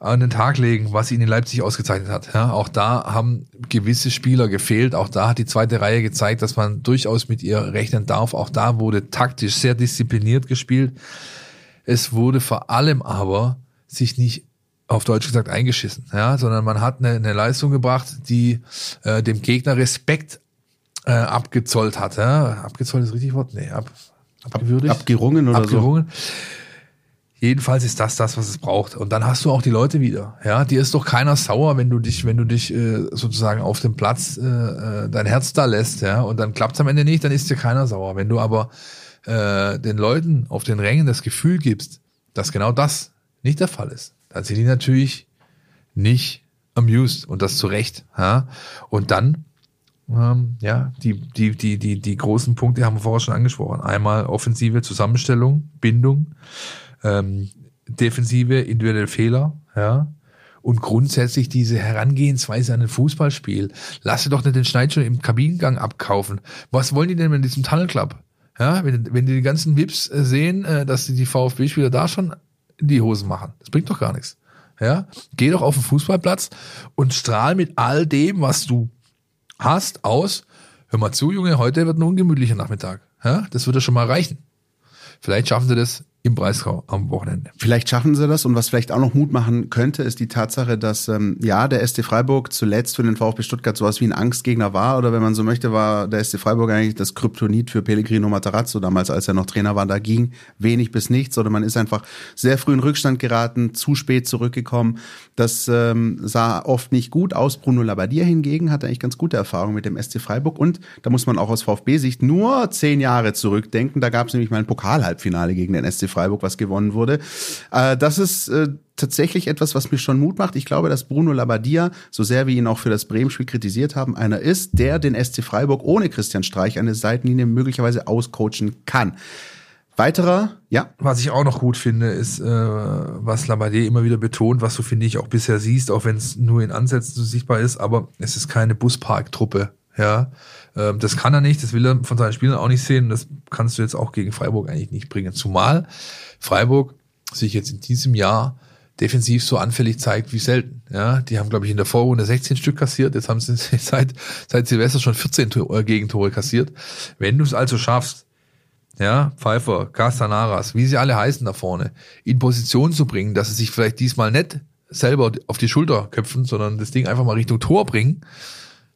an den Tag legen, was ihn in Leipzig ausgezeichnet hat. Ja? Auch da haben gewisse Spieler gefehlt. Auch da hat die zweite Reihe gezeigt, dass man durchaus mit ihr rechnen darf. Auch da wurde taktisch sehr diszipliniert gespielt. Es wurde vor allem aber sich nicht auf Deutsch gesagt eingeschissen, ja, sondern man hat eine, eine Leistung gebracht, die äh, dem Gegner Respekt äh, abgezollt hat. Ja? Abgezollt ist richtig Wort? Nee, ab, abgewürdigt. abgerungen oder so. abgerungen. Jedenfalls ist das das, was es braucht. Und dann hast du auch die Leute wieder. Ja, dir ist doch keiner sauer, wenn du dich, wenn du dich äh, sozusagen auf dem Platz äh, äh, dein Herz da lässt, ja, und dann klappt's am Ende nicht, dann ist dir keiner sauer. Wenn du aber äh, den Leuten auf den Rängen das Gefühl gibst, dass genau das nicht der Fall ist, dann sind die natürlich nicht amused und das zu Recht. Ja? Und dann, ähm, ja, die, die, die, die, die großen Punkte haben wir vorher schon angesprochen. Einmal offensive Zusammenstellung, Bindung, ähm, defensive, individuelle Fehler, ja. Und grundsätzlich diese Herangehensweise an ein Fußballspiel. Lass dir doch nicht den Schneid schon im Kabinengang abkaufen. Was wollen die denn mit diesem Tunnel Club? Ja, wenn, wenn die die ganzen Vips äh, sehen, äh, dass die VfB-Spieler da schon in die Hosen machen. Das bringt doch gar nichts. Ja, geh doch auf den Fußballplatz und strahl mit all dem, was du hast, aus. Hör mal zu, Junge, heute wird ein ungemütlicher Nachmittag. Ja, das wird ja schon mal reichen. Vielleicht schaffen sie das im Breisgau am Wochenende. Vielleicht schaffen sie das und was vielleicht auch noch Mut machen könnte, ist die Tatsache, dass ähm, ja der SC Freiburg zuletzt für den VfB Stuttgart sowas wie ein Angstgegner war oder wenn man so möchte, war der SC Freiburg eigentlich das Kryptonit für Pellegrino Matarazzo damals, als er noch Trainer war. Da ging wenig bis nichts oder man ist einfach sehr früh in Rückstand geraten, zu spät zurückgekommen. Das ähm, sah oft nicht gut aus. Bruno Labbadia hingegen hatte eigentlich ganz gute Erfahrungen mit dem SC Freiburg und da muss man auch aus VfB-Sicht nur zehn Jahre zurückdenken. Da gab es nämlich mal ein Pokalhalbfinale gegen den SC Freiburg, was gewonnen wurde. Äh, das ist äh, tatsächlich etwas, was mir schon Mut macht. Ich glaube, dass Bruno Labbadia, so sehr wir ihn auch für das Bremen-Spiel kritisiert haben, einer ist, der den SC Freiburg ohne Christian Streich eine Seitenlinie möglicherweise auscoachen kann. Weiterer, ja. Was ich auch noch gut finde, ist, äh, was Labadie immer wieder betont, was du, finde ich, auch bisher siehst, auch wenn es nur in Ansätzen so sichtbar ist, aber es ist keine Busparktruppe. Ja, ähm, das kann er nicht, das will er von seinen Spielern auch nicht sehen. Das kannst du jetzt auch gegen Freiburg eigentlich nicht bringen. Zumal Freiburg sich jetzt in diesem Jahr defensiv so anfällig zeigt wie selten. Ja, die haben, glaube ich, in der Vorrunde 16 Stück kassiert. Jetzt haben sie seit, seit Silvester schon 14 äh, Gegentore kassiert. Wenn du es also schaffst, ja, Pfeiffer, Castanaras, wie sie alle heißen da vorne, in Position zu bringen, dass sie sich vielleicht diesmal nicht selber auf die Schulter köpfen, sondern das Ding einfach mal Richtung Tor bringen,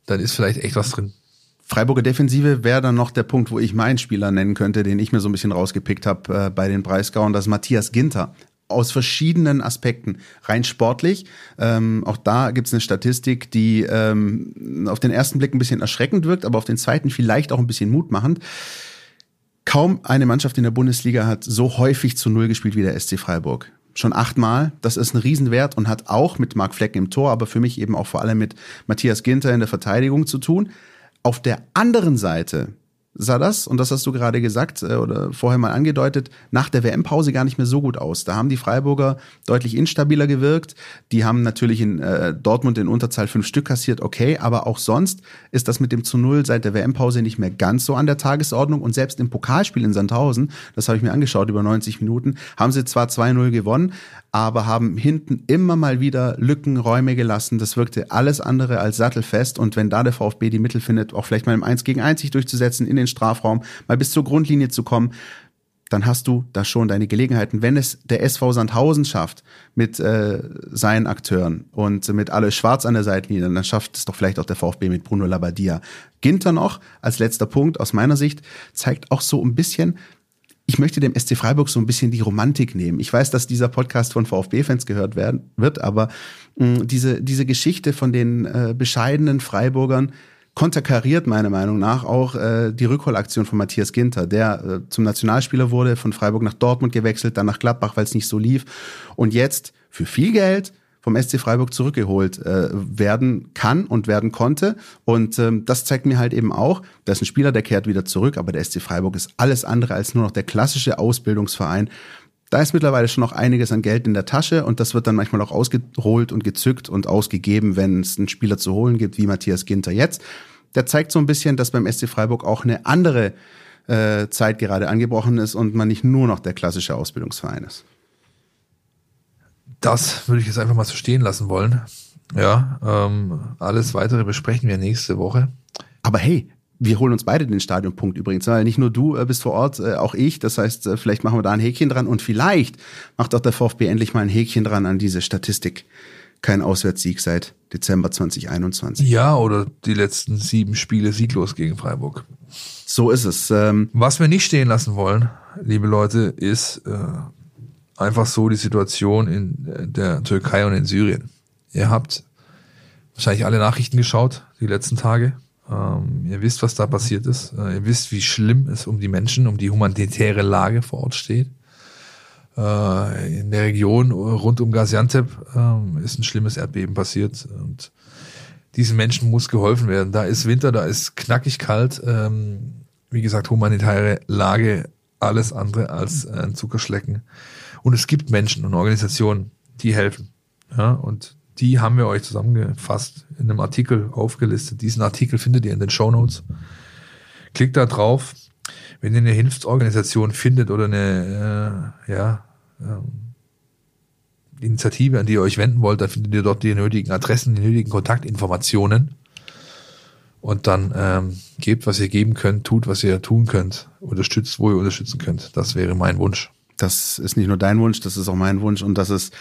dann ist vielleicht echt was drin. Freiburger Defensive wäre dann noch der Punkt, wo ich meinen Spieler nennen könnte, den ich mir so ein bisschen rausgepickt habe äh, bei den Breisgauern, das ist Matthias Ginter. Aus verschiedenen Aspekten. Rein sportlich, ähm, auch da gibt's eine Statistik, die ähm, auf den ersten Blick ein bisschen erschreckend wirkt, aber auf den zweiten vielleicht auch ein bisschen mutmachend. Kaum eine Mannschaft in der Bundesliga hat so häufig zu Null gespielt wie der SC Freiburg. Schon achtmal. Das ist ein Riesenwert und hat auch mit Marc Flecken im Tor, aber für mich eben auch vor allem mit Matthias Ginter in der Verteidigung zu tun. Auf der anderen Seite sah das, und das hast du gerade gesagt äh, oder vorher mal angedeutet, nach der WM-Pause gar nicht mehr so gut aus. Da haben die Freiburger deutlich instabiler gewirkt. Die haben natürlich in äh, Dortmund in Unterzahl fünf Stück kassiert, okay, aber auch sonst ist das mit dem zu Null seit der WM-Pause nicht mehr ganz so an der Tagesordnung. Und selbst im Pokalspiel in Sandhausen, das habe ich mir angeschaut über 90 Minuten, haben sie zwar 2-0 gewonnen, aber haben hinten immer mal wieder Lücken, Räume gelassen. Das wirkte alles andere als sattelfest. Und wenn da der VfB die Mittel findet, auch vielleicht mal im 1 gegen 1 sich durchzusetzen, in den Strafraum, mal bis zur Grundlinie zu kommen, dann hast du da schon deine Gelegenheiten. Wenn es der SV Sandhausen schafft mit äh, seinen Akteuren und mit alle Schwarz an der Seitenlinie, dann schafft es doch vielleicht auch der VfB mit Bruno Labbadia. Ginter noch als letzter Punkt aus meiner Sicht zeigt auch so ein bisschen, ich möchte dem SC Freiburg so ein bisschen die Romantik nehmen. Ich weiß, dass dieser Podcast von VfB-Fans gehört werden wird, aber mh, diese, diese Geschichte von den äh, bescheidenen Freiburgern konterkariert meiner Meinung nach auch äh, die Rückholaktion von Matthias Ginter, der äh, zum Nationalspieler wurde, von Freiburg nach Dortmund gewechselt, dann nach Gladbach, weil es nicht so lief und jetzt für viel Geld vom SC Freiburg zurückgeholt äh, werden kann und werden konnte. Und ähm, das zeigt mir halt eben auch, da ist ein Spieler, der kehrt wieder zurück, aber der SC Freiburg ist alles andere als nur noch der klassische Ausbildungsverein. Da ist mittlerweile schon noch einiges an Geld in der Tasche und das wird dann manchmal auch ausgeholt und gezückt und ausgegeben, wenn es einen Spieler zu holen gibt, wie Matthias Ginter jetzt. Der zeigt so ein bisschen, dass beim SC Freiburg auch eine andere äh, Zeit gerade angebrochen ist und man nicht nur noch der klassische Ausbildungsverein ist das würde ich jetzt einfach mal so stehen lassen wollen. Ja, ähm, alles weitere besprechen wir nächste Woche. Aber hey, wir holen uns beide den Stadionpunkt übrigens, weil nicht nur du äh, bist vor Ort, äh, auch ich. Das heißt, äh, vielleicht machen wir da ein Häkchen dran und vielleicht macht auch der VfB endlich mal ein Häkchen dran an diese Statistik. Kein Auswärtssieg seit Dezember 2021. Ja, oder die letzten sieben Spiele sieglos gegen Freiburg. So ist es. Ähm, Was wir nicht stehen lassen wollen, liebe Leute, ist äh, einfach so die Situation in der Türkei und in Syrien. Ihr habt wahrscheinlich alle Nachrichten geschaut die letzten Tage. Ähm, ihr wisst, was da passiert ist. Äh, ihr wisst, wie schlimm es um die Menschen, um die humanitäre Lage vor Ort steht. Äh, in der Region rund um Gaziantep äh, ist ein schlimmes Erdbeben passiert und diesen Menschen muss geholfen werden. Da ist Winter, da ist knackig kalt. Ähm, wie gesagt, humanitäre Lage alles andere als ein Zuckerschlecken. Und es gibt Menschen und Organisationen, die helfen. Ja, und die haben wir euch zusammengefasst in einem Artikel aufgelistet. Diesen Artikel findet ihr in den Show Notes. Klickt da drauf. Wenn ihr eine Hilfsorganisation findet oder eine äh, ja, ähm, Initiative, an die ihr euch wenden wollt, dann findet ihr dort die nötigen Adressen, die nötigen Kontaktinformationen. Und dann ähm, gebt, was ihr geben könnt, tut, was ihr tun könnt, unterstützt, wo ihr unterstützen könnt. Das wäre mein Wunsch. Das ist nicht nur dein Wunsch, das ist auch mein Wunsch und das ist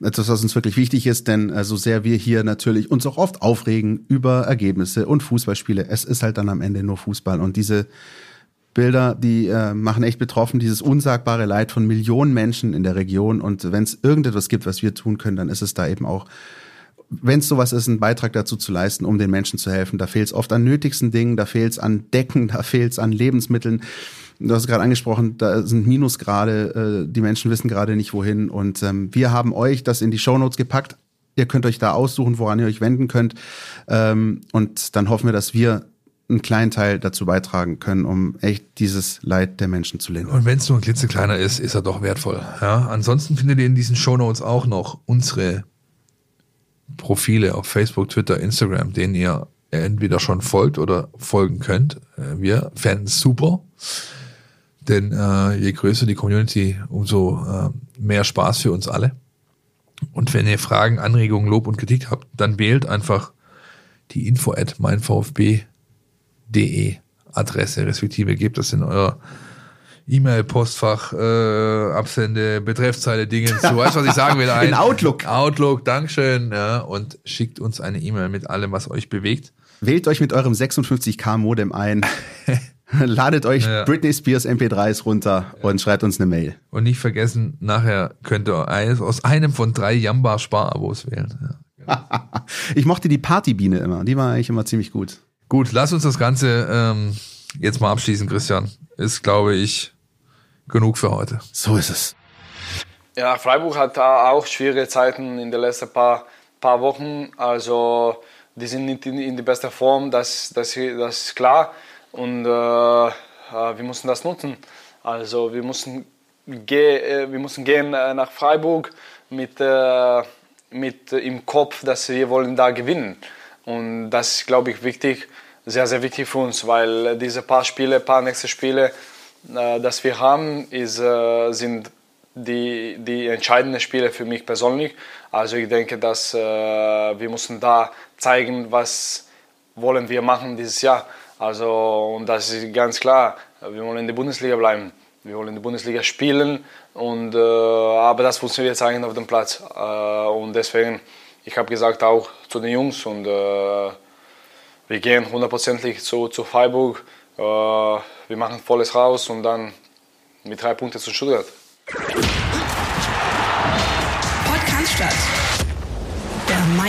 etwas, was uns wirklich wichtig ist, denn äh, so sehr wir hier natürlich uns auch oft aufregen über Ergebnisse und Fußballspiele, es ist halt dann am Ende nur Fußball und diese Bilder, die äh, machen echt betroffen, dieses unsagbare Leid von Millionen Menschen in der Region und wenn es irgendetwas gibt, was wir tun können, dann ist es da eben auch wenn es sowas ist, einen Beitrag dazu zu leisten, um den Menschen zu helfen. Da fehlt es oft an nötigsten Dingen, da fehlt es an Decken, da fehlt es an Lebensmitteln. Du hast gerade angesprochen, da sind Minusgrade, äh, die Menschen wissen gerade nicht wohin. Und ähm, wir haben euch das in die Shownotes gepackt. Ihr könnt euch da aussuchen, woran ihr euch wenden könnt. Ähm, und dann hoffen wir, dass wir einen kleinen Teil dazu beitragen können, um echt dieses Leid der Menschen zu lindern. Und wenn es nur ein klitzekleiner ist, ist er doch wertvoll. Ja, ansonsten findet ihr in diesen Shownotes auch noch unsere Profile auf Facebook, Twitter, Instagram, denen ihr entweder schon folgt oder folgen könnt. Äh, wir fänden es super, denn äh, je größer die Community, umso äh, mehr Spaß für uns alle. Und wenn ihr Fragen, Anregungen, Lob und Kritik habt, dann wählt einfach die info at meinvfb.de Adresse, respektive gebt das in euer E-Mail-Postfach, äh, Absende, Betreffzeile, Dinge zu. Weißt du, was ich sagen will? In Outlook. Outlook, Dankeschön. Ja, und schickt uns eine E-Mail mit allem, was euch bewegt. Wählt euch mit eurem 56k Modem ein. Ladet euch Ja. Britney Spears MP3s runter und schreibt uns eine Mail. Und nicht vergessen, nachher könnt ihr eines aus einem von drei Jamba Sparabos wählen. Ja. Ich mochte die Partybiene immer. Die war eigentlich immer ziemlich gut. Gut, lass uns das Ganze ähm, jetzt mal abschließen, Christian. Ist, glaube ich, genug für heute. So ist es. Ja, Freiburg hat da auch schwierige Zeiten in den letzten paar, paar Wochen. Also die sind nicht in, in die beste Form, das, das, das ist klar. Und äh, äh, wir müssen das nutzen. Also wir müssen, ge äh, wir müssen gehen äh, nach Freiburg mit, äh, mit im Kopf, dass wir wollen da gewinnen. Und das ist, glaube ich, wichtig, sehr, sehr wichtig für uns, weil diese paar Spiele, paar nächste Spiele, äh, das wir haben, ist, äh, sind die, die entscheidenden Spiele für mich persönlich. Also ich denke, dass äh, wir müssen da zeigen, was wollen wir machen dieses Jahr. Also und das ist ganz klar. Wir wollen in der Bundesliga bleiben. Wir wollen in der Bundesliga spielen und äh, aber das müssen wir zeigen auf dem Platz. Äh, und deswegen, ich habe gesagt auch zu den Jungs und äh, wir gehen hundertprozentig zu, zu Freiburg. Äh, wir machen volles raus und dann mit drei Punkten zu Stuttgart. Podcast statt.